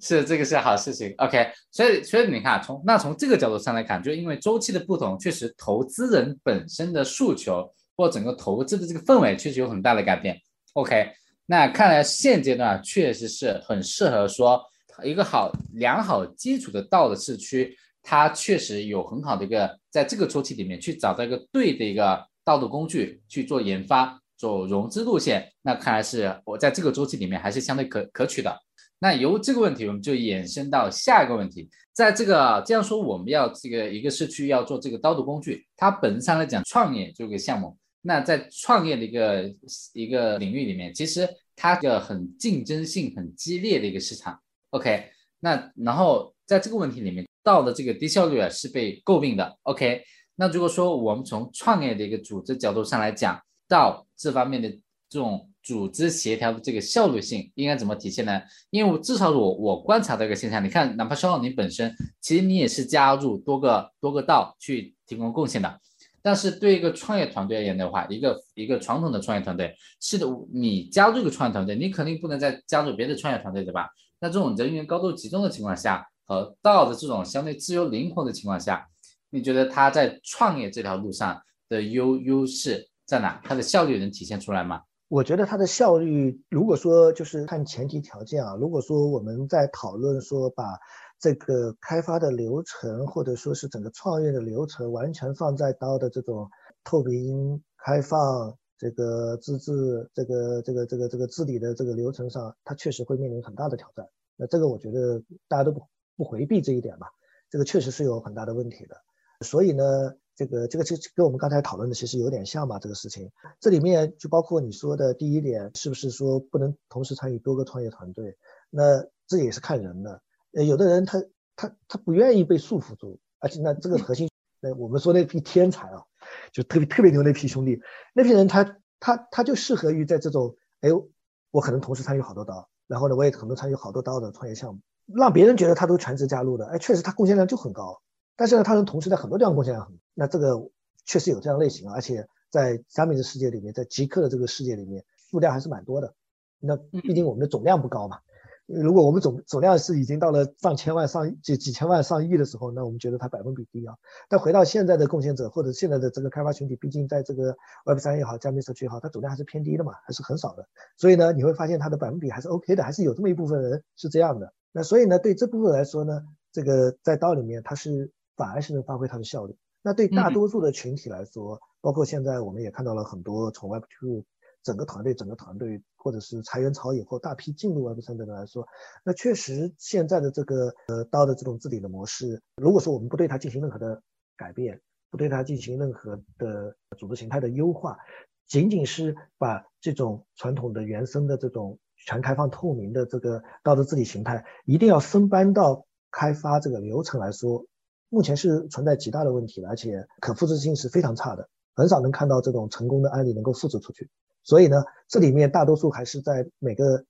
是这个是好事情。OK，所以所以你看，从那从这个角度上来看，就因为周期的不同，确实投资人本身的诉求或整个投资的这个氛围确实有很大的改变。OK，那看来现阶段确实是很适合说一个好良好基础的道的市区。它确实有很好的一个，在这个周期里面去找到一个对的一个道路工具去做研发、走融资路线，那看来是我在这个周期里面还是相对可可取的。那由这个问题，我们就衍生到下一个问题，在这个这样说，我们要这个一个社区要做这个道路工具，它本质上来讲，创业这个项目，那在创业的一个一个领域里面，其实它个很竞争性很激烈的一个市场。OK，那然后在这个问题里面。道的这个低效率啊是被诟病的。OK，那如果说我们从创业的一个组织角度上来讲，到这方面的这种组织协调的这个效率性应该怎么体现呢？因为至少我我观察到一个现象，你看，哪怕肖你本身，其实你也是加入多个多个道去提供贡献的，但是对一个创业团队而言的话，一个一个传统的创业团队，是的，你加入一个创业团队，你肯定不能再加入别的创业团队，对吧？那这种人员高度集中的情况下。和道的这种相对自由灵活的情况下，你觉得他在创业这条路上的优优势在哪？它的效率能体现出来吗？我觉得它的效率，如果说就是看前提条件啊，如果说我们在讨论说把这个开发的流程或者说是整个创业的流程完全放在刀的这种透明、开放、这个自治、这个这个这个这个治理的这个流程上，它确实会面临很大的挑战。那这个我觉得大家都不。不回避这一点吧，这个确实是有很大的问题的。所以呢，这个这个就跟我们刚才讨论的其实有点像嘛，这个事情。这里面就包括你说的第一点，是不是说不能同时参与多个创业团队？那这也是看人的。呃，有的人他他他不愿意被束缚住，而且那这个核心，那我们说那批天才啊，就特别特别牛那批兄弟，那批人他他他就适合于在这种，哎，我可能同时参与好多刀，然后呢，我也可能参与好多刀的创业项目。让别人觉得他都全职加入的，哎，确实他贡献量就很高。但是呢，他能同时在很多地方贡献量很，那这个确实有这样类型，而且在加密的世界里面，在极客的这个世界里面，数量还是蛮多的。那毕竟我们的总量不高嘛。如果我们总总量是已经到了上千万、上几几千万、上亿的时候，那我们觉得它百分比低啊。但回到现在的贡献者或者现在的这个开发群体，毕竟在这个 Web 三也好、加密社区也好，它总量还是偏低的嘛，还是很少的。所以呢，你会发现它的百分比还是 OK 的，还是有这么一部分人是这样的。那所以呢，对这部分来说呢，这个在道里面它是反而是能发挥它的效率。那对大多数的群体来说，包括现在我们也看到了很多从 Web Two 整个团队、整个团队，或者是裁员潮以后大批进入 Web 三的来说，那确实现在的这个呃刀的这种治理的模式，如果说我们不对它进行任何的改变，不对它进行任何的组织形态的优化，仅仅是把这种传统的原生的这种。全开放透明的这个道德治理形态，一定要分搬到开发这个流程来说，目前是存在极大的问题的，而且可复制性是非常差的，很少能看到这种成功的案例能够复制出去。所以呢，这里面大多数还是在每个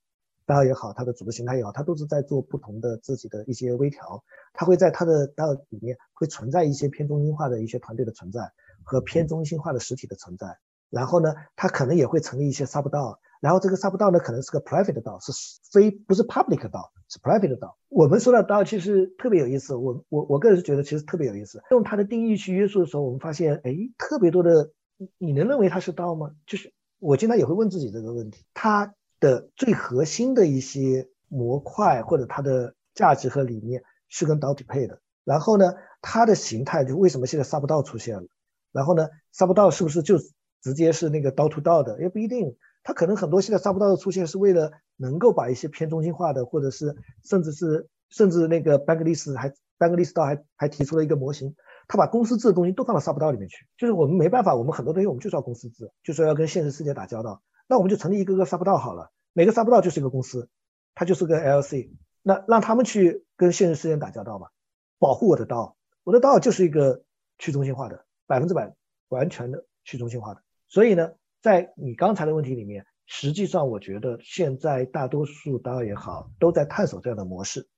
道也好，它的组织形态也好，它都是在做不同的自己的一些微调，它会在它的道里面会存在一些偏中心化的一些团队的存在和偏中心化的实体的存在，然后呢，它可能也会成立一些 sub 道。然后这个 sub 道呢，可能是个 private 道，是非不是 public 道，是 private 道。我们说的道其实特别有意思，我我我个人是觉得其实特别有意思。用它的定义去约束的时候，我们发现，哎，特别多的，你能认为它是道吗？就是我经常也会问自己这个问题。它的最核心的一些模块或者它的价值和理念是跟道匹配的。然后呢，它的形态就为什么现在 sub 道出现了？然后呢，sub 道是不是就直接是那个道 to 道的？也不一定。它可能很多现在 sub 道的出现是为了能够把一些偏中心化的，或者是甚至是甚至那个 Bankless 还 Bankless 道还还提出了一个模型，他把公司制的东西都放到 sub 道里面去，就是我们没办法，我们很多东西我们就是要公司制，就是要跟现实世界打交道，那我们就成立一个个 sub 道好了，每个 sub 道就是一个公司，它就是个 LC，那让他们去跟现实世界打交道吧，保护我的道，我的道就是一个去中心化的，百分之百完全的去中心化的，所以呢。在你刚才的问题里面，实际上我觉得现在大多数 d a 也好，都在探索这样的模式，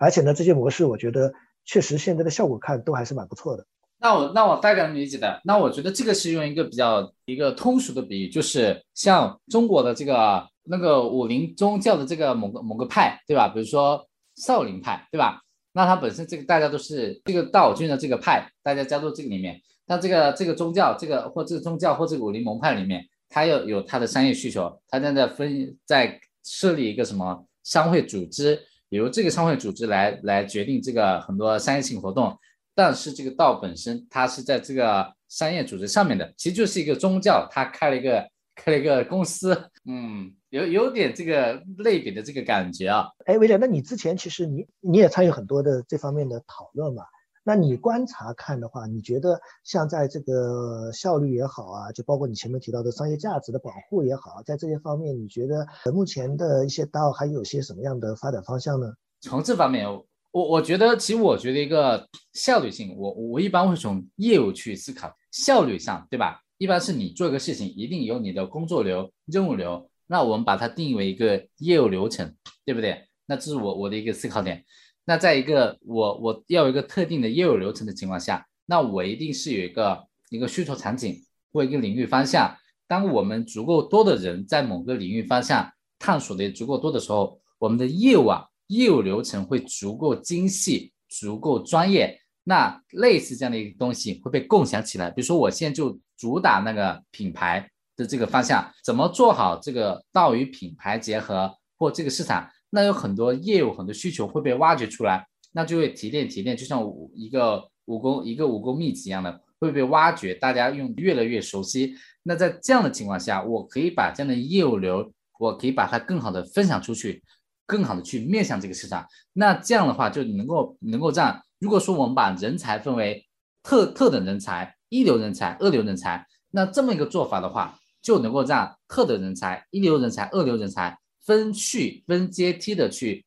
而且呢，这些模式我觉得确实现在的效果看都还是蛮不错的。那我那我大概能理解的。那我觉得这个是用一个比较一个通俗的比喻，就是像中国的这个那个武林宗教的这个某个某个派，对吧？比如说少林派，对吧？那它本身这个大家都是这个道君的这个派，大家加入这个里面。那这个这个宗教，这个或这个宗教或这个武林门派里面，它要有它的商业需求，它正在分在设立一个什么商会组织，由这个商会组织来来决定这个很多商业性活动。但是这个道本身，它是在这个商业组织上面的，其实就是一个宗教，它开了一个开了一个公司，嗯，有有点这个类比的这个感觉啊。哎，威廉，那你之前其实你你也参与很多的这方面的讨论嘛？那你观察看的话，你觉得像在这个效率也好啊，就包括你前面提到的商业价值的保护也好，在这些方面，你觉得目前的一些道还有些什么样的发展方向呢？从这方面，我我觉得，其实我觉得一个效率性，我我一般会从业务去思考效率上，对吧？一般是你做一个事情，一定有你的工作流、任务流，那我们把它定义为一个业务流程，对不对？那这是我我的一个思考点。那在一个我我要有一个特定的业务流程的情况下，那我一定是有一个一个需求场景或一个领域方向。当我们足够多的人在某个领域方向探索的足够多的时候，我们的业务啊业务流程会足够精细、足够专业。那类似这样的一个东西会被共享起来。比如说，我现在就主打那个品牌的这个方向，怎么做好这个道与品牌结合或这个市场。那有很多业务、很多需求会被挖掘出来，那就会提炼、提炼，就像一个武功、一个武功秘籍一样的，会被挖掘，大家用越来越熟悉。那在这样的情况下，我可以把这样的业务流，我可以把它更好的分享出去，更好的去面向这个市场。那这样的话，就能够能够让，如果说我们把人才分为特特等人才、一流人才、二流人才，那这么一个做法的话，就能够让特等人才、一流人才、二流人才。分序分阶梯的去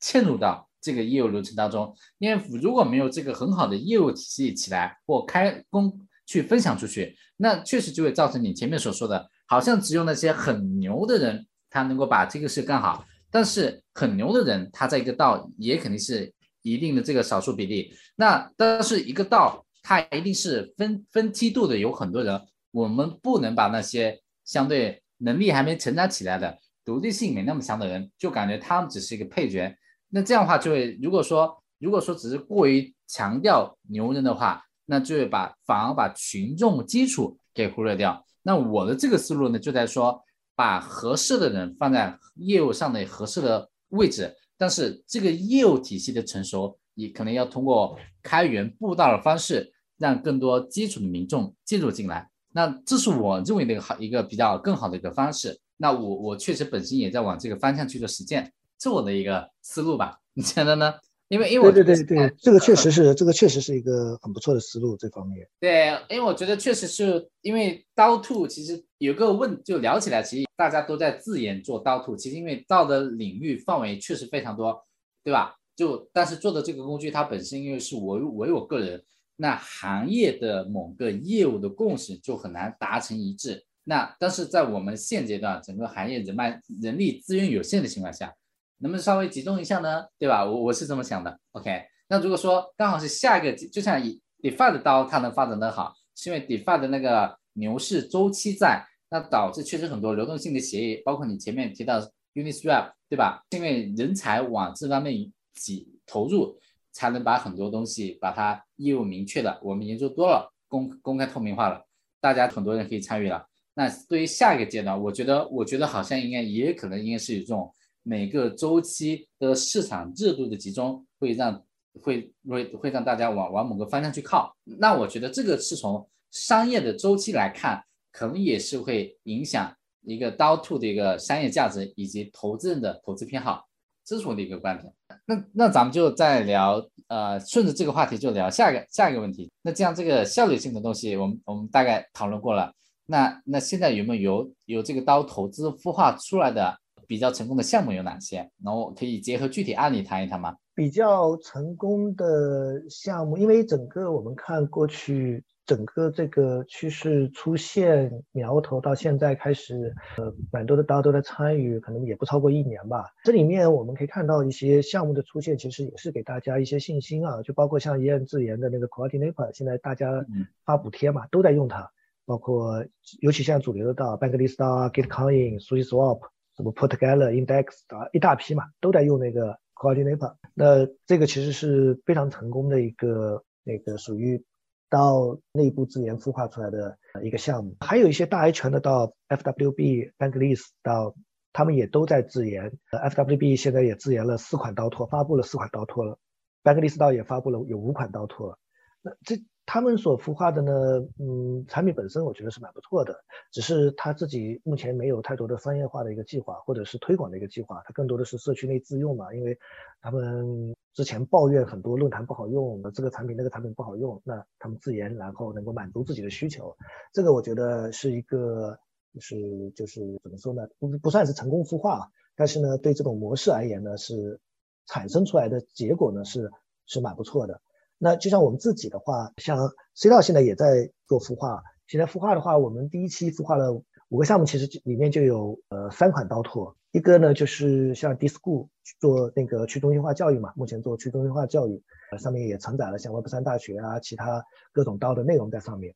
嵌入到这个业务流程当中，因为如果没有这个很好的业务体系起来或开工去分享出去，那确实就会造成你前面所说的，好像只有那些很牛的人他能够把这个事干好，但是很牛的人他在一个道也肯定是一定的这个少数比例，那但是一个道它一定是分分梯度的，有很多人，我们不能把那些相对能力还没成长起来的。独立性没那么强的人，就感觉他们只是一个配角。那这样的话，就会如果说如果说只是过于强调牛人的话，那就会把反而把群众基础给忽略掉。那我的这个思路呢，就在说把合适的人放在业务上的合适的位置，但是这个业务体系的成熟，你可能要通过开源布道的方式，让更多基础的民众进入进来。那这是我认为的一个好一个比较更好的一个方式。那我我确实本身也在往这个方向去做实践，是我的一个思路吧？你觉得呢？因为因为我对对对对，这个确实是这个确实是一个很不错的思路，这方面。对，因为我觉得确实是因为刀兔其实有个问就聊起来，其实大家都在自研做刀兔，其实因为刀的领域范围确实非常多，对吧？就但是做的这个工具它本身因为是我为我个人，那行业的某个业务的共识就很难达成一致。那但是在我们现阶段整个行业人脉人力资源有限的情况下，能不能稍微集中一下呢？对吧？我我是这么想的。OK，那如果说刚好是下一个，就像以 DeFi 的刀它能发展的好，是因为 DeFi 的那个牛市周期在，那导致确实很多流动性的协议，包括你前面提到 Uniswap，对吧？因为人才往这方面挤投入，才能把很多东西把它业务明确的，我们研究多了，公公开透明化了，大家很多人可以参与了。那对于下一个阶段，我觉得，我觉得好像应该也可能应该是有这种每个周期的市场热度的集中，会让会会会让大家往往某个方向去靠。那我觉得这个是从商业的周期来看，可能也是会影响一个刀兔的一个商业价值以及投资人的投资偏好，这是我的一个观点。那那咱们就再聊，呃，顺着这个话题就聊下一个下一个问题。那这样这个效率性的东西，我们我们大概讨论过了。那那现在有没有有这个刀投资孵化出来的比较成功的项目有哪些？然后可以结合具体案例谈一谈吗？比较成功的项目，因为整个我们看过去整个这个趋势出现苗头到现在开始，呃，蛮多的大家都在参与，可能也不超过一年吧。这里面我们可以看到一些项目的出现，其实也是给大家一些信心啊，就包括像一言自研的那个 Coordinator，现在大家发补贴嘛，都在用它，包括尤其现在主流的到 Bankless 啊、Gitcoin、Suswap，、什么 Portgala、Index 啊，一大批嘛，都在用那个 Coordinator。那这个其实是非常成功的一个那个属于。到内部自研孵化出来的一个项目，还有一些大 A 拳的到 FWB、Bankless 到，他们也都在自研。FWB 现在也自研了四款刀托，发布了四款刀托了。Bankless 到也发布了有五款刀托了。那这。他们所孵化的呢，嗯，产品本身我觉得是蛮不错的，只是他自己目前没有太多的商业化的一个计划，或者是推广的一个计划，它更多的是社区内自用嘛，因为他们之前抱怨很多论坛不好用，这个产品那个产品不好用，那他们自研然后能够满足自己的需求，这个我觉得是一个，就是就是怎么说呢，不不算是成功孵化，但是呢，对这种模式而言呢，是产生出来的结果呢是是蛮不错的。那就像我们自己的话，像 C 道现在也在做孵化。现在孵化的话，我们第一期孵化了五个项目，其实里面就有呃三款刀拓。一个呢就是像 Disco 做那个去中心化教育嘛，目前做去中心化教育，呃上面也承载了像 Web 三大学啊，其他各种刀的内容在上面。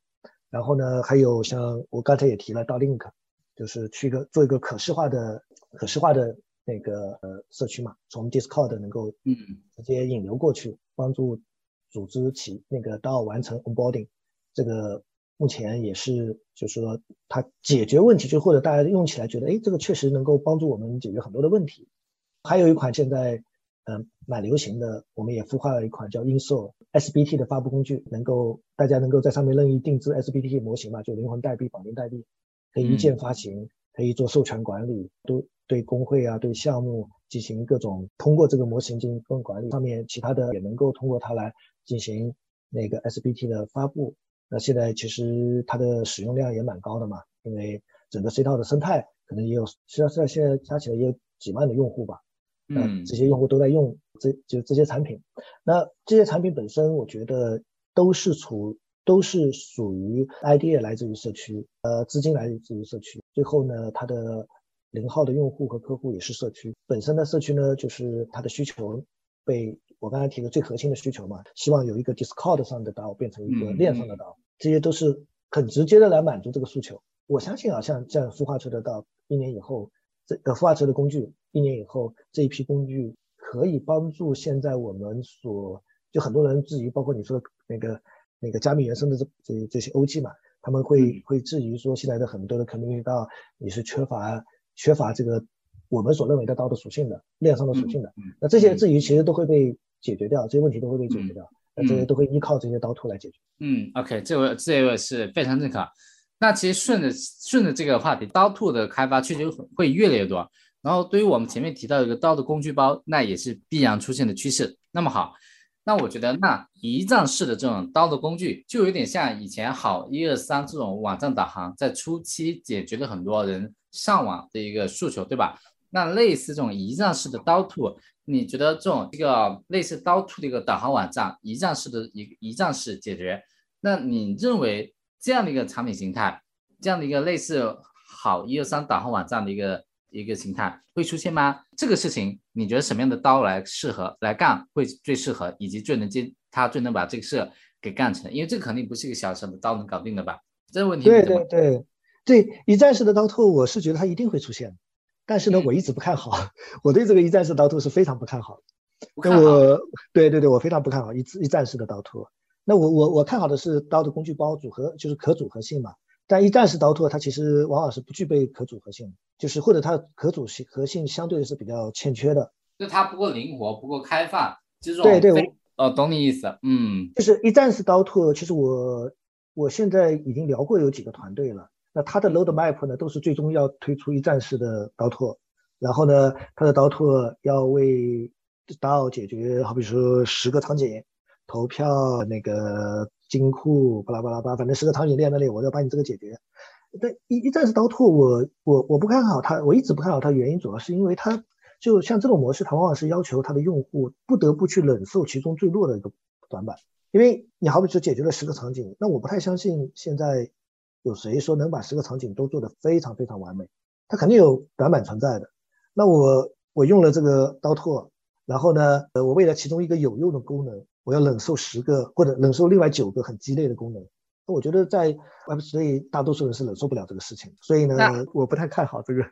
然后呢，还有像我刚才也提了刀 Link，就是去一个做一个可视化的可视化的那个呃社区嘛，从 Discord 能够嗯直接引流过去，帮助。组织起那个到完成 onboarding，这个目前也是，就是说它解决问题，就或者大家用起来觉得，哎，这个确实能够帮助我们解决很多的问题。还有一款现在嗯蛮流行的，我们也孵化了一款叫 Insol SBT 的发布工具，能够大家能够在上面任意定制 SBT 模型嘛，就灵魂代币、绑定代币，可以一键发行，可以做授权管理，都对工会啊，对项目进行各种通过这个模型进行各种管理。上面其他的也能够通过它来。进行那个 SBT 的发布，那现在其实它的使用量也蛮高的嘛，因为整个 C 套的生态可能也有，实际上现在加起来也有几万的用户吧，嗯，这些用户都在用这就这些产品，那这些产品本身我觉得都是处都是属于 idea 来自于社区，呃，资金来自于社区，最后呢，它的零号的用户和客户也是社区。本身的社区呢，就是它的需求被。我刚才提的最核心的需求嘛，希望有一个 Discord 上的刀变成一个链上的刀，这些都是很直接的来满足这个诉求。我相信啊，像这样孵化出的刀，一年以后，这呃孵化出的工具，一年以后这一批工具可以帮助现在我们所就很多人质疑，包括你说的那个那个加密原生的这这这些 OG 嘛，他们会会质疑说现在的很多的 community 到，你是缺乏缺乏这个我们所认为的刀的属性的链上的属性的，那这些质疑其实都会被。解决掉这些问题都会被解决掉，那这些都会依靠这些刀兔来解决。嗯，OK，这位这位是非常认可。那其实顺着顺着这个话题，刀兔的开发确实会越来越多。然后对于我们前面提到一个刀的工具包，那也是必然出现的趋势。那么好，那我觉得那一站式的这种刀的工具，就有点像以前好一二三这种网站导航，在初期解决了很多人上网的一个诉求，对吧？那类似这种一站式的刀兔。你觉得这种这个类似刀兔的一个导航网站，一站式的一一站式解决，那你认为这样的一个产品形态，这样的一个类似好一二三导航网站的一个一个形态会出现吗？这个事情你觉得什么样的刀来适合来干会最适合，以及最能接它最能把这个事给干成？因为这肯定不是一个小小的刀能搞定的吧？这个问题对对对对，一站式的刀兔，我是觉得它一定会出现。但是呢，我一直不看好，我对这个一站式刀图是非常不看好。那我对对对，我非常不看好一一站式的刀图。那我我我看好的是刀的工具包组合，就是可组合性嘛。但一站式刀兔它其实往往是不具备可组合性，就是或者它可组合性相对是比较欠缺的。就它不够灵活，不够开放，这种对对，哦，懂你意思，嗯，就是一站式刀兔，其实我我现在已经聊过有几个团队了。那它的 load map 呢，都是最终要推出一站式的刀拓，然后呢，它的刀拓要为 DAO 解决，好比说十个场景，投票那个金库，巴拉巴拉巴，反正十个场景列那里，我要把你这个解决。但一一站式刀拓，我我我不看好它，我一直不看好它，原因主要是因为它就像这种模式，它往往是要求它的用户不得不去忍受其中最弱的一个短板。因为你好比说解决了十个场景，那我不太相信现在有谁说能把十个场景都做得非常非常完美，它肯定有短板存在的。那我我用了这个刀拓，然后呢，呃，我为了其中一个有用的功能，我要忍受十个或者忍受另外九个很鸡肋的功能。那我觉得在 Web3 大多数人是忍受不了这个事情，所以呢，我不太看好这个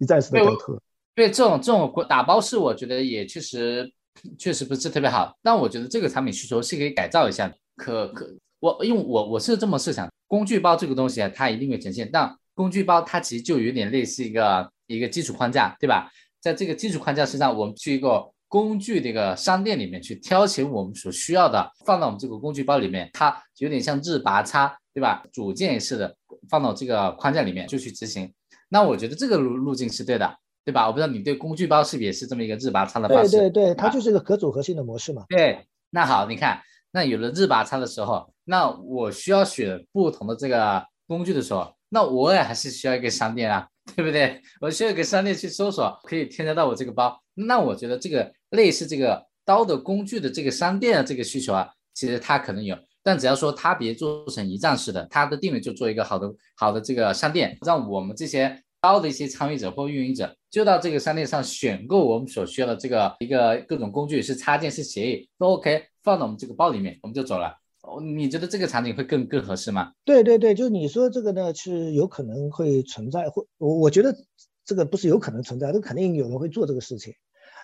一站式的刀拓。对这种这种打包式，我觉得也确实确实不是特别好。但我觉得这个产品需求是可以改造一下，可可我因为我我是这么设想，工具包这个东西啊，它一定会呈现。但工具包它其实就有点类似一个一个基础框架，对吧？在这个基础框架身上，我们去一个工具的一个商店里面去挑选我们所需要的，放到我们这个工具包里面，它有点像日拔插，对吧？组件式的放到这个框架里面就去执行。那我觉得这个路路径是对的。对吧？我不知道你对工具包是不是也是这么一个日拔叉的方式？对对对，它就是一个可组合性的模式嘛。对，那好，你看，那有了日拔仓的时候，那我需要选不同的这个工具的时候，那我也还是需要一个商店啊，对不对？我需要一个商店去搜索，可以添加到我这个包。那我觉得这个类似这个刀的工具的这个商店的这个需求啊，其实它可能有，但只要说它别做成一站式的，它的定位就做一个好的好的这个商店，让我们这些。刀的一些参与者或运营者，就到这个商店上选购我们所需要的这个一个各种工具，是插件是协议都 OK，放到我们这个包里面，我们就走了。哦，你觉得这个场景会更更合适吗？对对对，就你说这个呢，是有可能会存在，会我我觉得这个不是有可能存在，这肯定有人会做这个事情。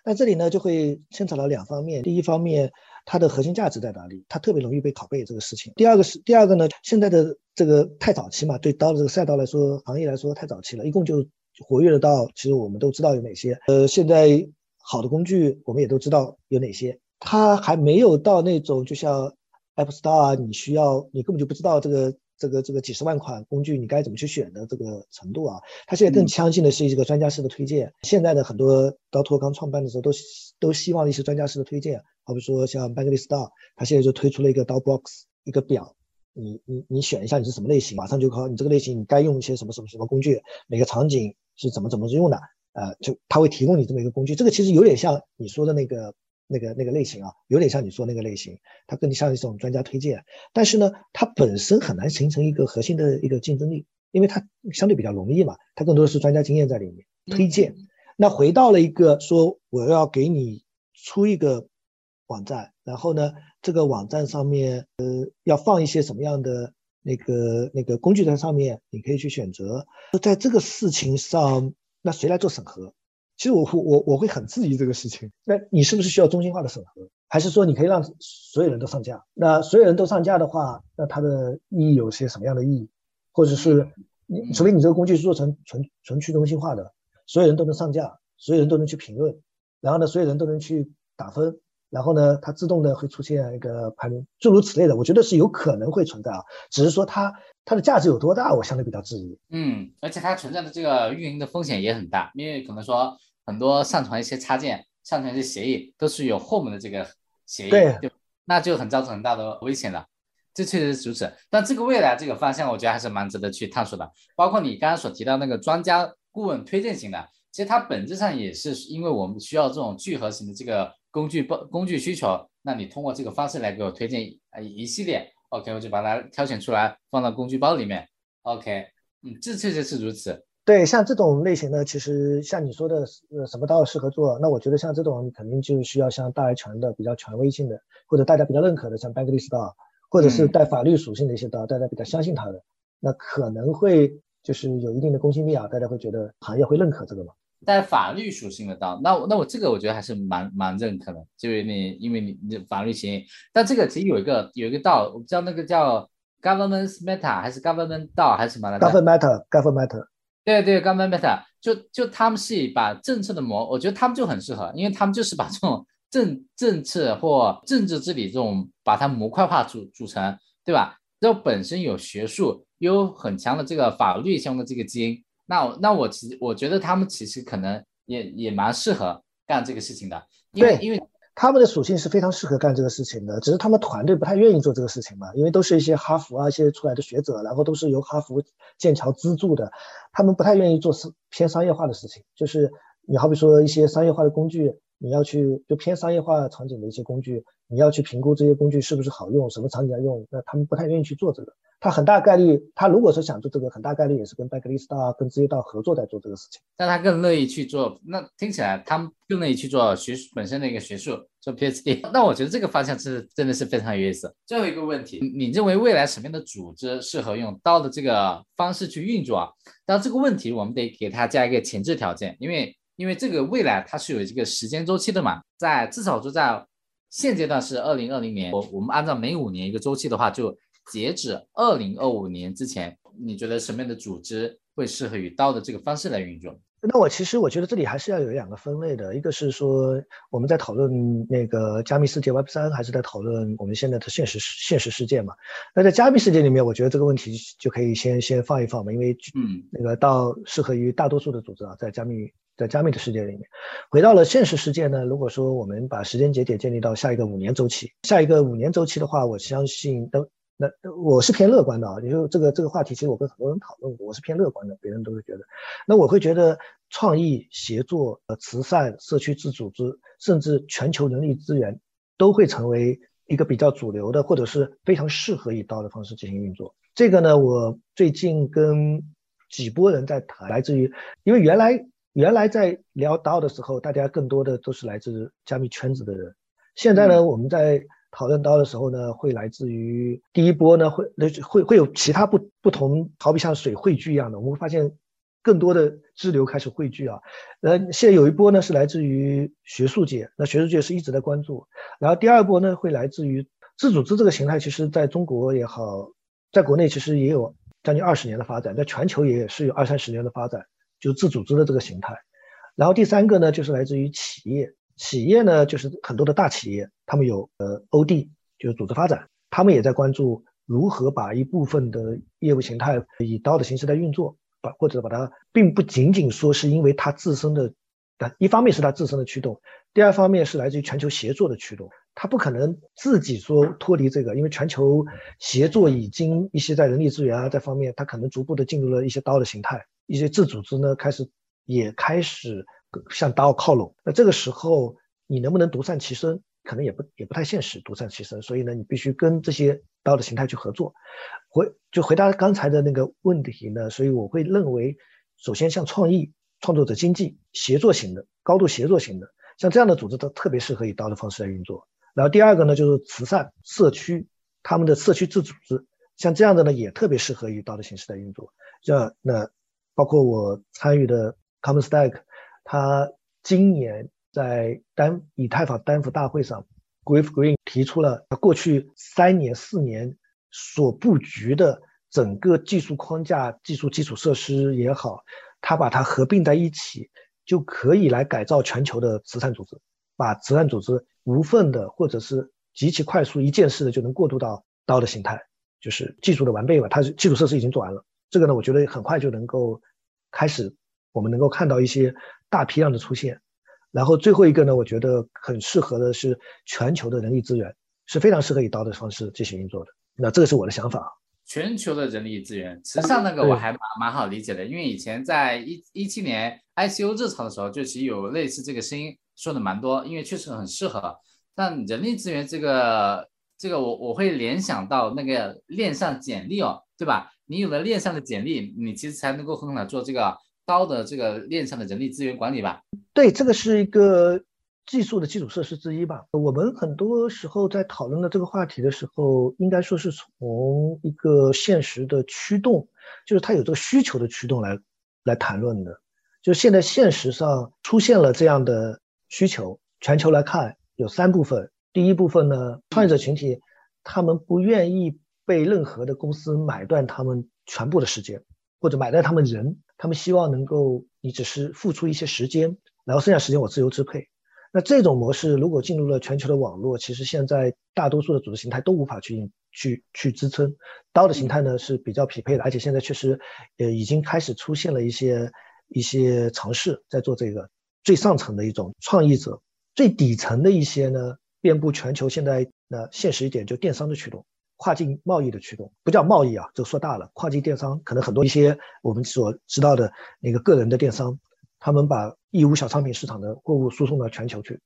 那这里呢，就会牵扯到两方面，第一方面。它的核心价值在哪里？它特别容易被拷贝这个事情。第二个是第二个呢，现在的这个太早期嘛，对刀的这个赛道来说，行业来说太早期了，一共就活跃的刀，其实我们都知道有哪些。呃，现在好的工具我们也都知道有哪些，它还没有到那种就像 App Store 啊，你需要你根本就不知道这个。这个这个几十万款工具，你该怎么去选的这个程度啊？它现在更相信的是一个专家式的推荐。现在的很多刀托刚创办的时候，都都希望一些专家式的推荐。好比说像 Bangly s t a r 它现在就推出了一个刀 box 一个表，你你你选一下你是什么类型，马上就靠你这个类型，你该用一些什么什么什么工具，每个场景是怎么怎么用的，呃，就它会提供你这么一个工具。这个其实有点像你说的那个。那个那个类型啊，有点像你说那个类型，它更像一种专家推荐，但是呢，它本身很难形成一个核心的一个竞争力，因为它相对比较容易嘛，它更多的是专家经验在里面推荐。那回到了一个说我要给你出一个网站，然后呢，这个网站上面呃要放一些什么样的那个那个工具在上面，你可以去选择。在这个事情上，那谁来做审核？其实我我我会很质疑这个事情。那你是不是需要中心化的审核，还是说你可以让所有人都上架？那所有人都上架的话，那它的意义有些什么样的意义？或者是你除非你这个工具是做成纯纯去中心化的，所有人都能上架，所有人都能去评论，然后呢，所有人都能去打分，然后呢，它自动的会出现一个排名，诸如此类的，我觉得是有可能会存在啊。只是说它它的价值有多大，我相对比较质疑。嗯，而且它存在的这个运营的风险也很大，因为可能说。很多上传一些插件、上传一些协议，都是有后面的这个协议，对，那就很造成很大的危险了。这确实是如此。但这个未来这个方向，我觉得还是蛮值得去探索的。包括你刚刚所提到那个专家顾问推荐型的，其实它本质上也是因为我们需要这种聚合型的这个工具包工具需求，那你通过这个方式来给我推荐啊一系列，OK，我就把它挑选出来放到工具包里面，OK，嗯，这确实是如此。对，像这种类型的，其实像你说的，呃，什么刀适合做？那我觉得像这种肯定就需要像大而全的、比较权威性的，或者大家比较认可的，像 b a n g l i s 刀，或者是带法律属性的一些刀，大家比较相信它的，那可能会就是有一定的公信力啊，大家会觉得行业会认可这个嘛？带法律属性的刀，那我那我这个我觉得还是蛮蛮认可的，就是你因为你你法律协议，但这个其实有一个有一个道，我不知道那个叫 Government Matter 还是 Government 道还是什么来着？Government 对对，刚 Meta 就就他们是把政策的模，我觉得他们就很适合，因为他们就是把这种政政策或政治治理这种把它模块化组组成，对吧？然后本身有学术，有很强的这个法律相关的这个基因，那那我其实我觉得他们其实可能也也蛮适合干这个事情的，因为因为。他们的属性是非常适合干这个事情的，只是他们团队不太愿意做这个事情嘛，因为都是一些哈佛啊一些出来的学者，然后都是由哈佛、剑桥资助的，他们不太愿意做是偏商业化的事情。就是你好比说一些商业化的工具，你要去就偏商业化场景的一些工具，你要去评估这些工具是不是好用，什么场景要用，那他们不太愿意去做这个。他很大概率，他如果说想做这个，很大概率也是跟 Backlist 啊、跟职业道合作在做这个事情。但他更乐意去做，那听起来他们更乐意去做学本身的一个学术，做 PhD。那我觉得这个方向是真的是非常有意思。最后一个问题，你认为未来什么样的组织适合用刀的这个方式去运作啊？当这个问题我们得给他加一个前置条件，因为因为这个未来它是有一个时间周期的嘛，在至少说在现阶段是二零二零年，我我们按照每五年一个周期的话就。截止二零二五年之前，你觉得什么样的组织会适合于刀的这个方式来运作？那我其实我觉得这里还是要有两个分类的，一个是说我们在讨论那个加密世界 Web 三，还是在讨论我们现在的现实现实世界嘛？那在加密世界里面，我觉得这个问题就可以先先放一放嘛，因为嗯，那个到适合于大多数的组织啊，在加密在加密的世界里面，回到了现实世界呢，如果说我们把时间节点建立到下一个五年周期，下一个五年周期的话，我相信都。那我是偏乐观的啊，你说这个这个话题，其实我跟很多人讨论过，我是偏乐观的，别人都会觉得，那我会觉得创意协作、呃慈善、社区自组织，甚至全球人力资源，都会成为一个比较主流的，或者是非常适合以刀的方式进行运作。这个呢，我最近跟几波人在谈，来自于，因为原来原来在聊刀的时候，大家更多的都是来自加密圈子的人，现在呢，我们在。讨论刀的时候呢，会来自于第一波呢，会那会会有其他不不同，好比像水汇聚一样的，我们会发现更多的支流开始汇聚啊。呃，现在有一波呢是来自于学术界，那学术界是一直在关注。然后第二波呢会来自于自组织这个形态，其实在中国也好，在国内其实也有将近二十年的发展，在全球也是有二三十年的发展，就自组织的这个形态。然后第三个呢就是来自于企业。企业呢，就是很多的大企业，他们有呃 OD，就是组织发展，他们也在关注如何把一部分的业务形态以刀的形式在运作，把或者把它，并不仅仅说是因为它自身的，但一方面是它自身的驱动，第二方面是来自于全球协作的驱动，它不可能自己说脱离这个，因为全球协作已经一些在人力资源啊这方面，它可能逐步的进入了一些刀的形态，一些自组织呢开始也开始。向刀靠拢，那这个时候你能不能独善其身，可能也不也不太现实，独善其身。所以呢，你必须跟这些刀的形态去合作。回就回答刚才的那个问题呢，所以我会认为，首先像创意、创作者经济、协作型的、高度协作型的，像这样的组织都特别适合以刀的方式来运作。然后第二个呢，就是慈善社区，他们的社区自组织，像这样的呢，也特别适合以刀的形式来运作。像那包括我参与的 Common Stack。他今年在丹以太坊丹佛大会上，Griff Green 提出了过去三年四年所布局的整个技术框架、技术基础设施也好，他把它合并在一起，就可以来改造全球的慈善组织，把慈善组织无缝的或者是极其快速一件事的就能过渡到刀的形态，就是技术的完备吧。它是基础设施已经做完了，这个呢，我觉得很快就能够开始，我们能够看到一些。大批量的出现，然后最后一个呢，我觉得很适合的是全球的人力资源，是非常适合以刀的方式进行运作的。那这个是我的想法。全球的人力资源，实际上那个我还蛮蛮好理解的，因为以前在一一七年 ICO 热潮的时候，就其实有类似这个声音说的蛮多，因为确实很适合。但人力资源这个这个我我会联想到那个链上简历哦，对吧？你有了链上的简历，你其实才能够很好的做这个。高的这个链上的人力资源管理吧，对，这个是一个技术的基础设施之一吧。我们很多时候在讨论的这个话题的时候，应该说是从一个现实的驱动，就是它有这个需求的驱动来来谈论的。就现在现实上出现了这样的需求，全球来看有三部分。第一部分呢，创业者群体他们不愿意被任何的公司买断他们全部的时间，或者买断他们人。他们希望能够，你只是付出一些时间，然后剩下时间我自由支配。那这种模式如果进入了全球的网络，其实现在大多数的组织形态都无法去去去支撑。刀的形态呢是比较匹配的，而且现在确实，呃，已经开始出现了一些一些尝试在做这个最上层的一种创意者，最底层的一些呢，遍布全球。现在那现实一点，就电商的驱动。跨境贸易的驱动不叫贸易啊，就说大了。跨境电商可能很多一些我们所知道的那个个人的电商，他们把义乌小商品市场的货物输送到全球去。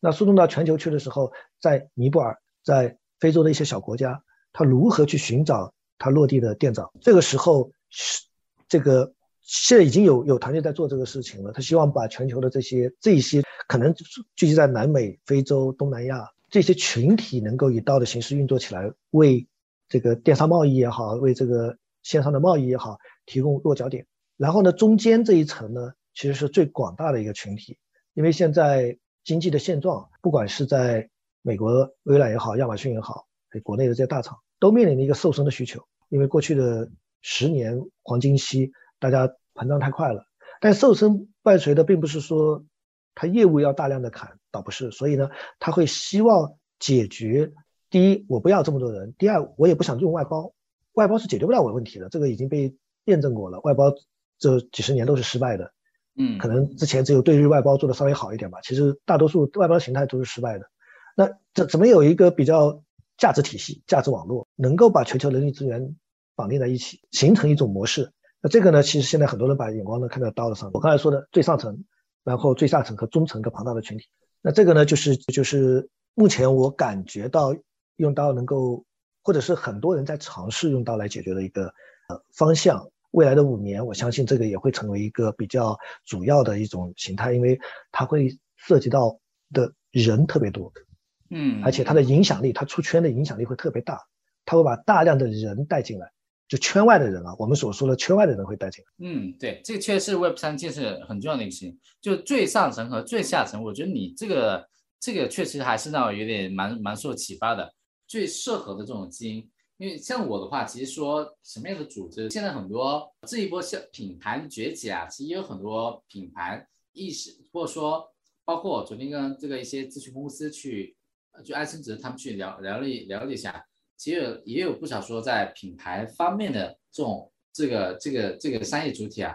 那输送到全球去的时候，在尼泊尔，在非洲的一些小国家，他如何去寻找他落地的店长？这个时候是这个现在已经有有团队在做这个事情了。他希望把全球的这些这些可能聚集在南美、非洲、东南亚这些群体，能够以道的形式运作起来，为这个电商贸易也好，为这个线上的贸易也好，提供落脚点。然后呢，中间这一层呢，其实是最广大的一个群体，因为现在经济的现状，不管是在美国微软也好，亚马逊也好，国内的这些大厂都面临着一个瘦身的需求。因为过去的十年黄金期，大家膨胀太快了。但瘦身伴随的并不是说他业务要大量的砍，倒不是。所以呢，他会希望解决：第一，我不要这么多人；第二，我也不想用外包，外包是解决不了我的问题的。这个已经被验证过了，外包。这几十年都是失败的，嗯，可能之前只有对日外包做的稍微好一点吧。其实大多数外包形态都是失败的。那怎怎么有一个比较价值体系、价值网络，能够把全球人力资源绑定在一起，形成一种模式？那这个呢，其实现在很多人把眼光呢看在刀的上。我刚才说的最上层，然后最下层和中层一个庞大的群体。那这个呢，就是就是目前我感觉到用刀能够，或者是很多人在尝试用刀来解决的一个呃方向。未来的五年，我相信这个也会成为一个比较主要的一种形态，因为它会涉及到的人特别多，嗯，而且它的影响力，它出圈的影响力会特别大，它会把大量的人带进来，就圈外的人啊，我们所说的圈外的人会带进来。嗯，对，这个确实是 Web 三建设很重要的一个事情，就最上层和最下层，我觉得你这个这个确实还是让我有点蛮蛮受启发的，最适合的这种基因。因为像我的话，其实说什么样的组织，现在很多这一波像品牌崛起啊，其实也有很多品牌意识，或者说包括我昨天跟这个一些咨询公司去，就爱升值他们去聊聊了聊了一下，其实也有不少说在品牌方面的这种这个这个这个商业主体啊，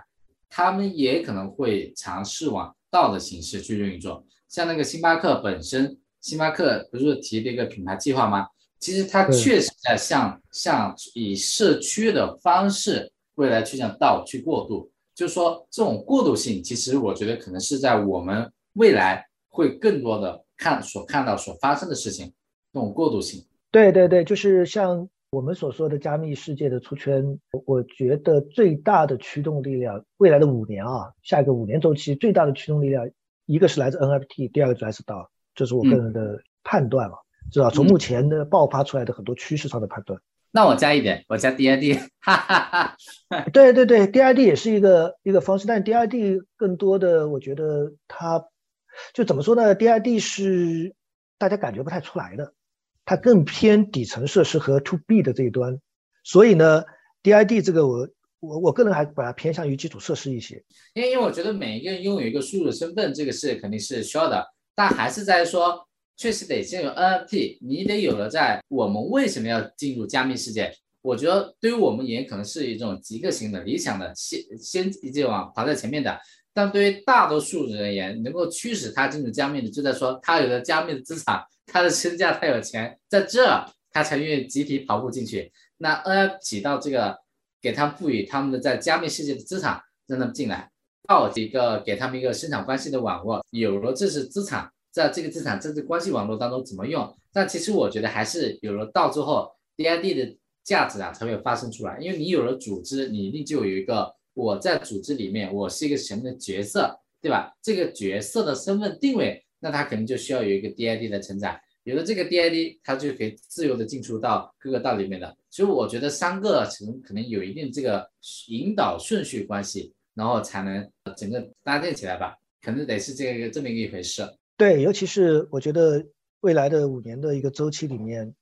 他们也可能会尝试往道的形式去运作，像那个星巴克本身，星巴克不是提了一个品牌计划吗？其实它确实在向向以社区的方式未来去向道去过渡，就是说这种过渡性，其实我觉得可能是在我们未来会更多的看所看到所发生的事情，这种过渡性。对对对，就是像我们所说的加密世界的出圈，我觉得最大的驱动力量，未来的五年啊，下一个五年周期最大的驱动力量，一个是来自 NFT，第二个来自道，这是我个人的判断了。是吧？从目前的爆发出来的很多趋势上的判断，那我加一点，我加 DID，哈哈哈。对对对，DID 也是一个一个方式，但 DID 更多的，我觉得它就怎么说呢？DID 是大家感觉不太出来的，它更偏底层设施和 To B 的这一端，所以呢，DID 这个我我我个人还把它偏向于基础设施一些，因为因为我觉得每一个人拥有一个输入身份，这个是肯定是需要的，但还是在说。确实得先有 NFT，你得有了，在我们为什么要进入加密世界？我觉得对于我们也可能是一种极个型的、理想的先先一往跑在前面的。但对于大多数人而言，能够驱使他进入加密的，就在说他有了加密的资产，他的身价，他有钱，在这他才愿意集体跑步进去。那 N F 起到这个给他赋予他们的在加密世界的资产，让他们进来，到一个给他们一个生产关系的网络，有了这是资产。在这个资产政治关系网络当中怎么用？但其实我觉得还是有了到之后，DID 的价值啊才会发生出来。因为你有了组织，你一定就有一个我在组织里面我是一个什么的角色，对吧？这个角色的身份定位，那他肯定就需要有一个 DID 的承载。有了这个 DID，他就可以自由的进出到各个道里面的。所以我觉得三个层可能有一定这个引导顺序关系，然后才能整个搭建起来吧。可能得是这个这么一回事。对，尤其是我觉得未来的五年的一个周期里面，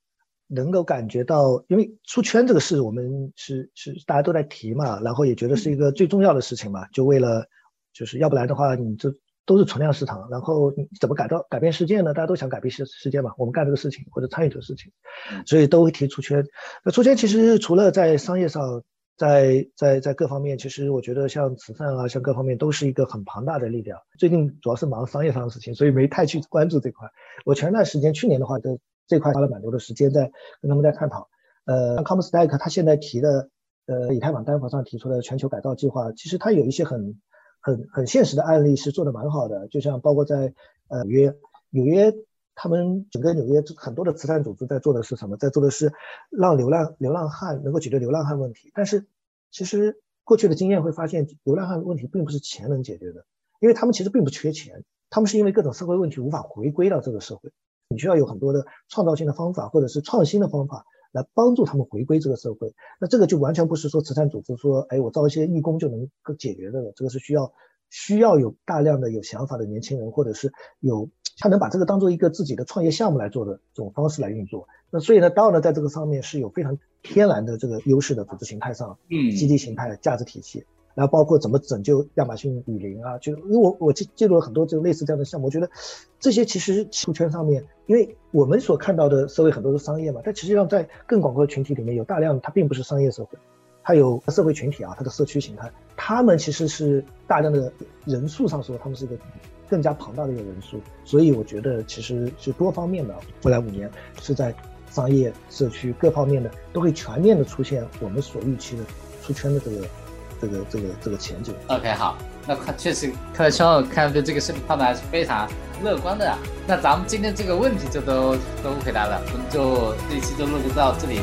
能够感觉到，因为出圈这个事，我们是是大家都在提嘛，然后也觉得是一个最重要的事情嘛，就为了，就是要不然的话，你这都是存量市场，然后你怎么改造改变世界呢？大家都想改变世世界嘛，我们干这个事情或者参与这个事情，所以都会提出圈。那出圈其实除了在商业上。在在在各方面，其实我觉得像慈善啊，像各方面都是一个很庞大的力量。最近主要是忙商业上的事情，所以没太去关注这块。我前段时间，去年的话，在这块花了蛮多的时间在跟他们在探讨。呃，Comstack 他现在提的，呃，以太坊单房上提出的全球改造计划，其实它有一些很很很现实的案例是做的蛮好的，就像包括在呃纽约，纽约他们整个纽约很多的慈善组织在做的是什么？在做的是让流浪流浪汉能够解决流浪汉问题。但是其实过去的经验会发现，流浪汉问题并不是钱能解决的，因为他们其实并不缺钱，他们是因为各种社会问题无法回归到这个社会，你需要有很多的创造性的方法或者是创新的方法。来帮助他们回归这个社会，那这个就完全不是说慈善组织说，哎，我招一些义工就能够解决的了，这个是需要需要有大量的有想法的年轻人，或者是有他能把这个当做一个自己的创业项目来做的这种方式来运作。那所以呢，道呢在这个上面是有非常天然的这个优势的组织形态上，嗯，基地形态、价值体系。然后包括怎么拯救亚马逊雨林啊，就因为我我记记录了很多这个类似这样的项目，我觉得这些其实出圈上面，因为我们所看到的社会很多是商业嘛，但实际上在更广阔的群体里面有大量它并不是商业社会，它有社会群体啊，它的社区形态，他们其实是大量的人数上说他们是一个更加庞大的一个人数，所以我觉得其实是多方面的，未来五年是在商业社区各方面的都会全面的出现我们所预期的出圈的这个。这个这个这个前景，OK，好，那看确实看来肖总看对这个事情判断还是非常乐观的。那咱们今天这个问题就都都回答了，我们就这一期就录制到这里。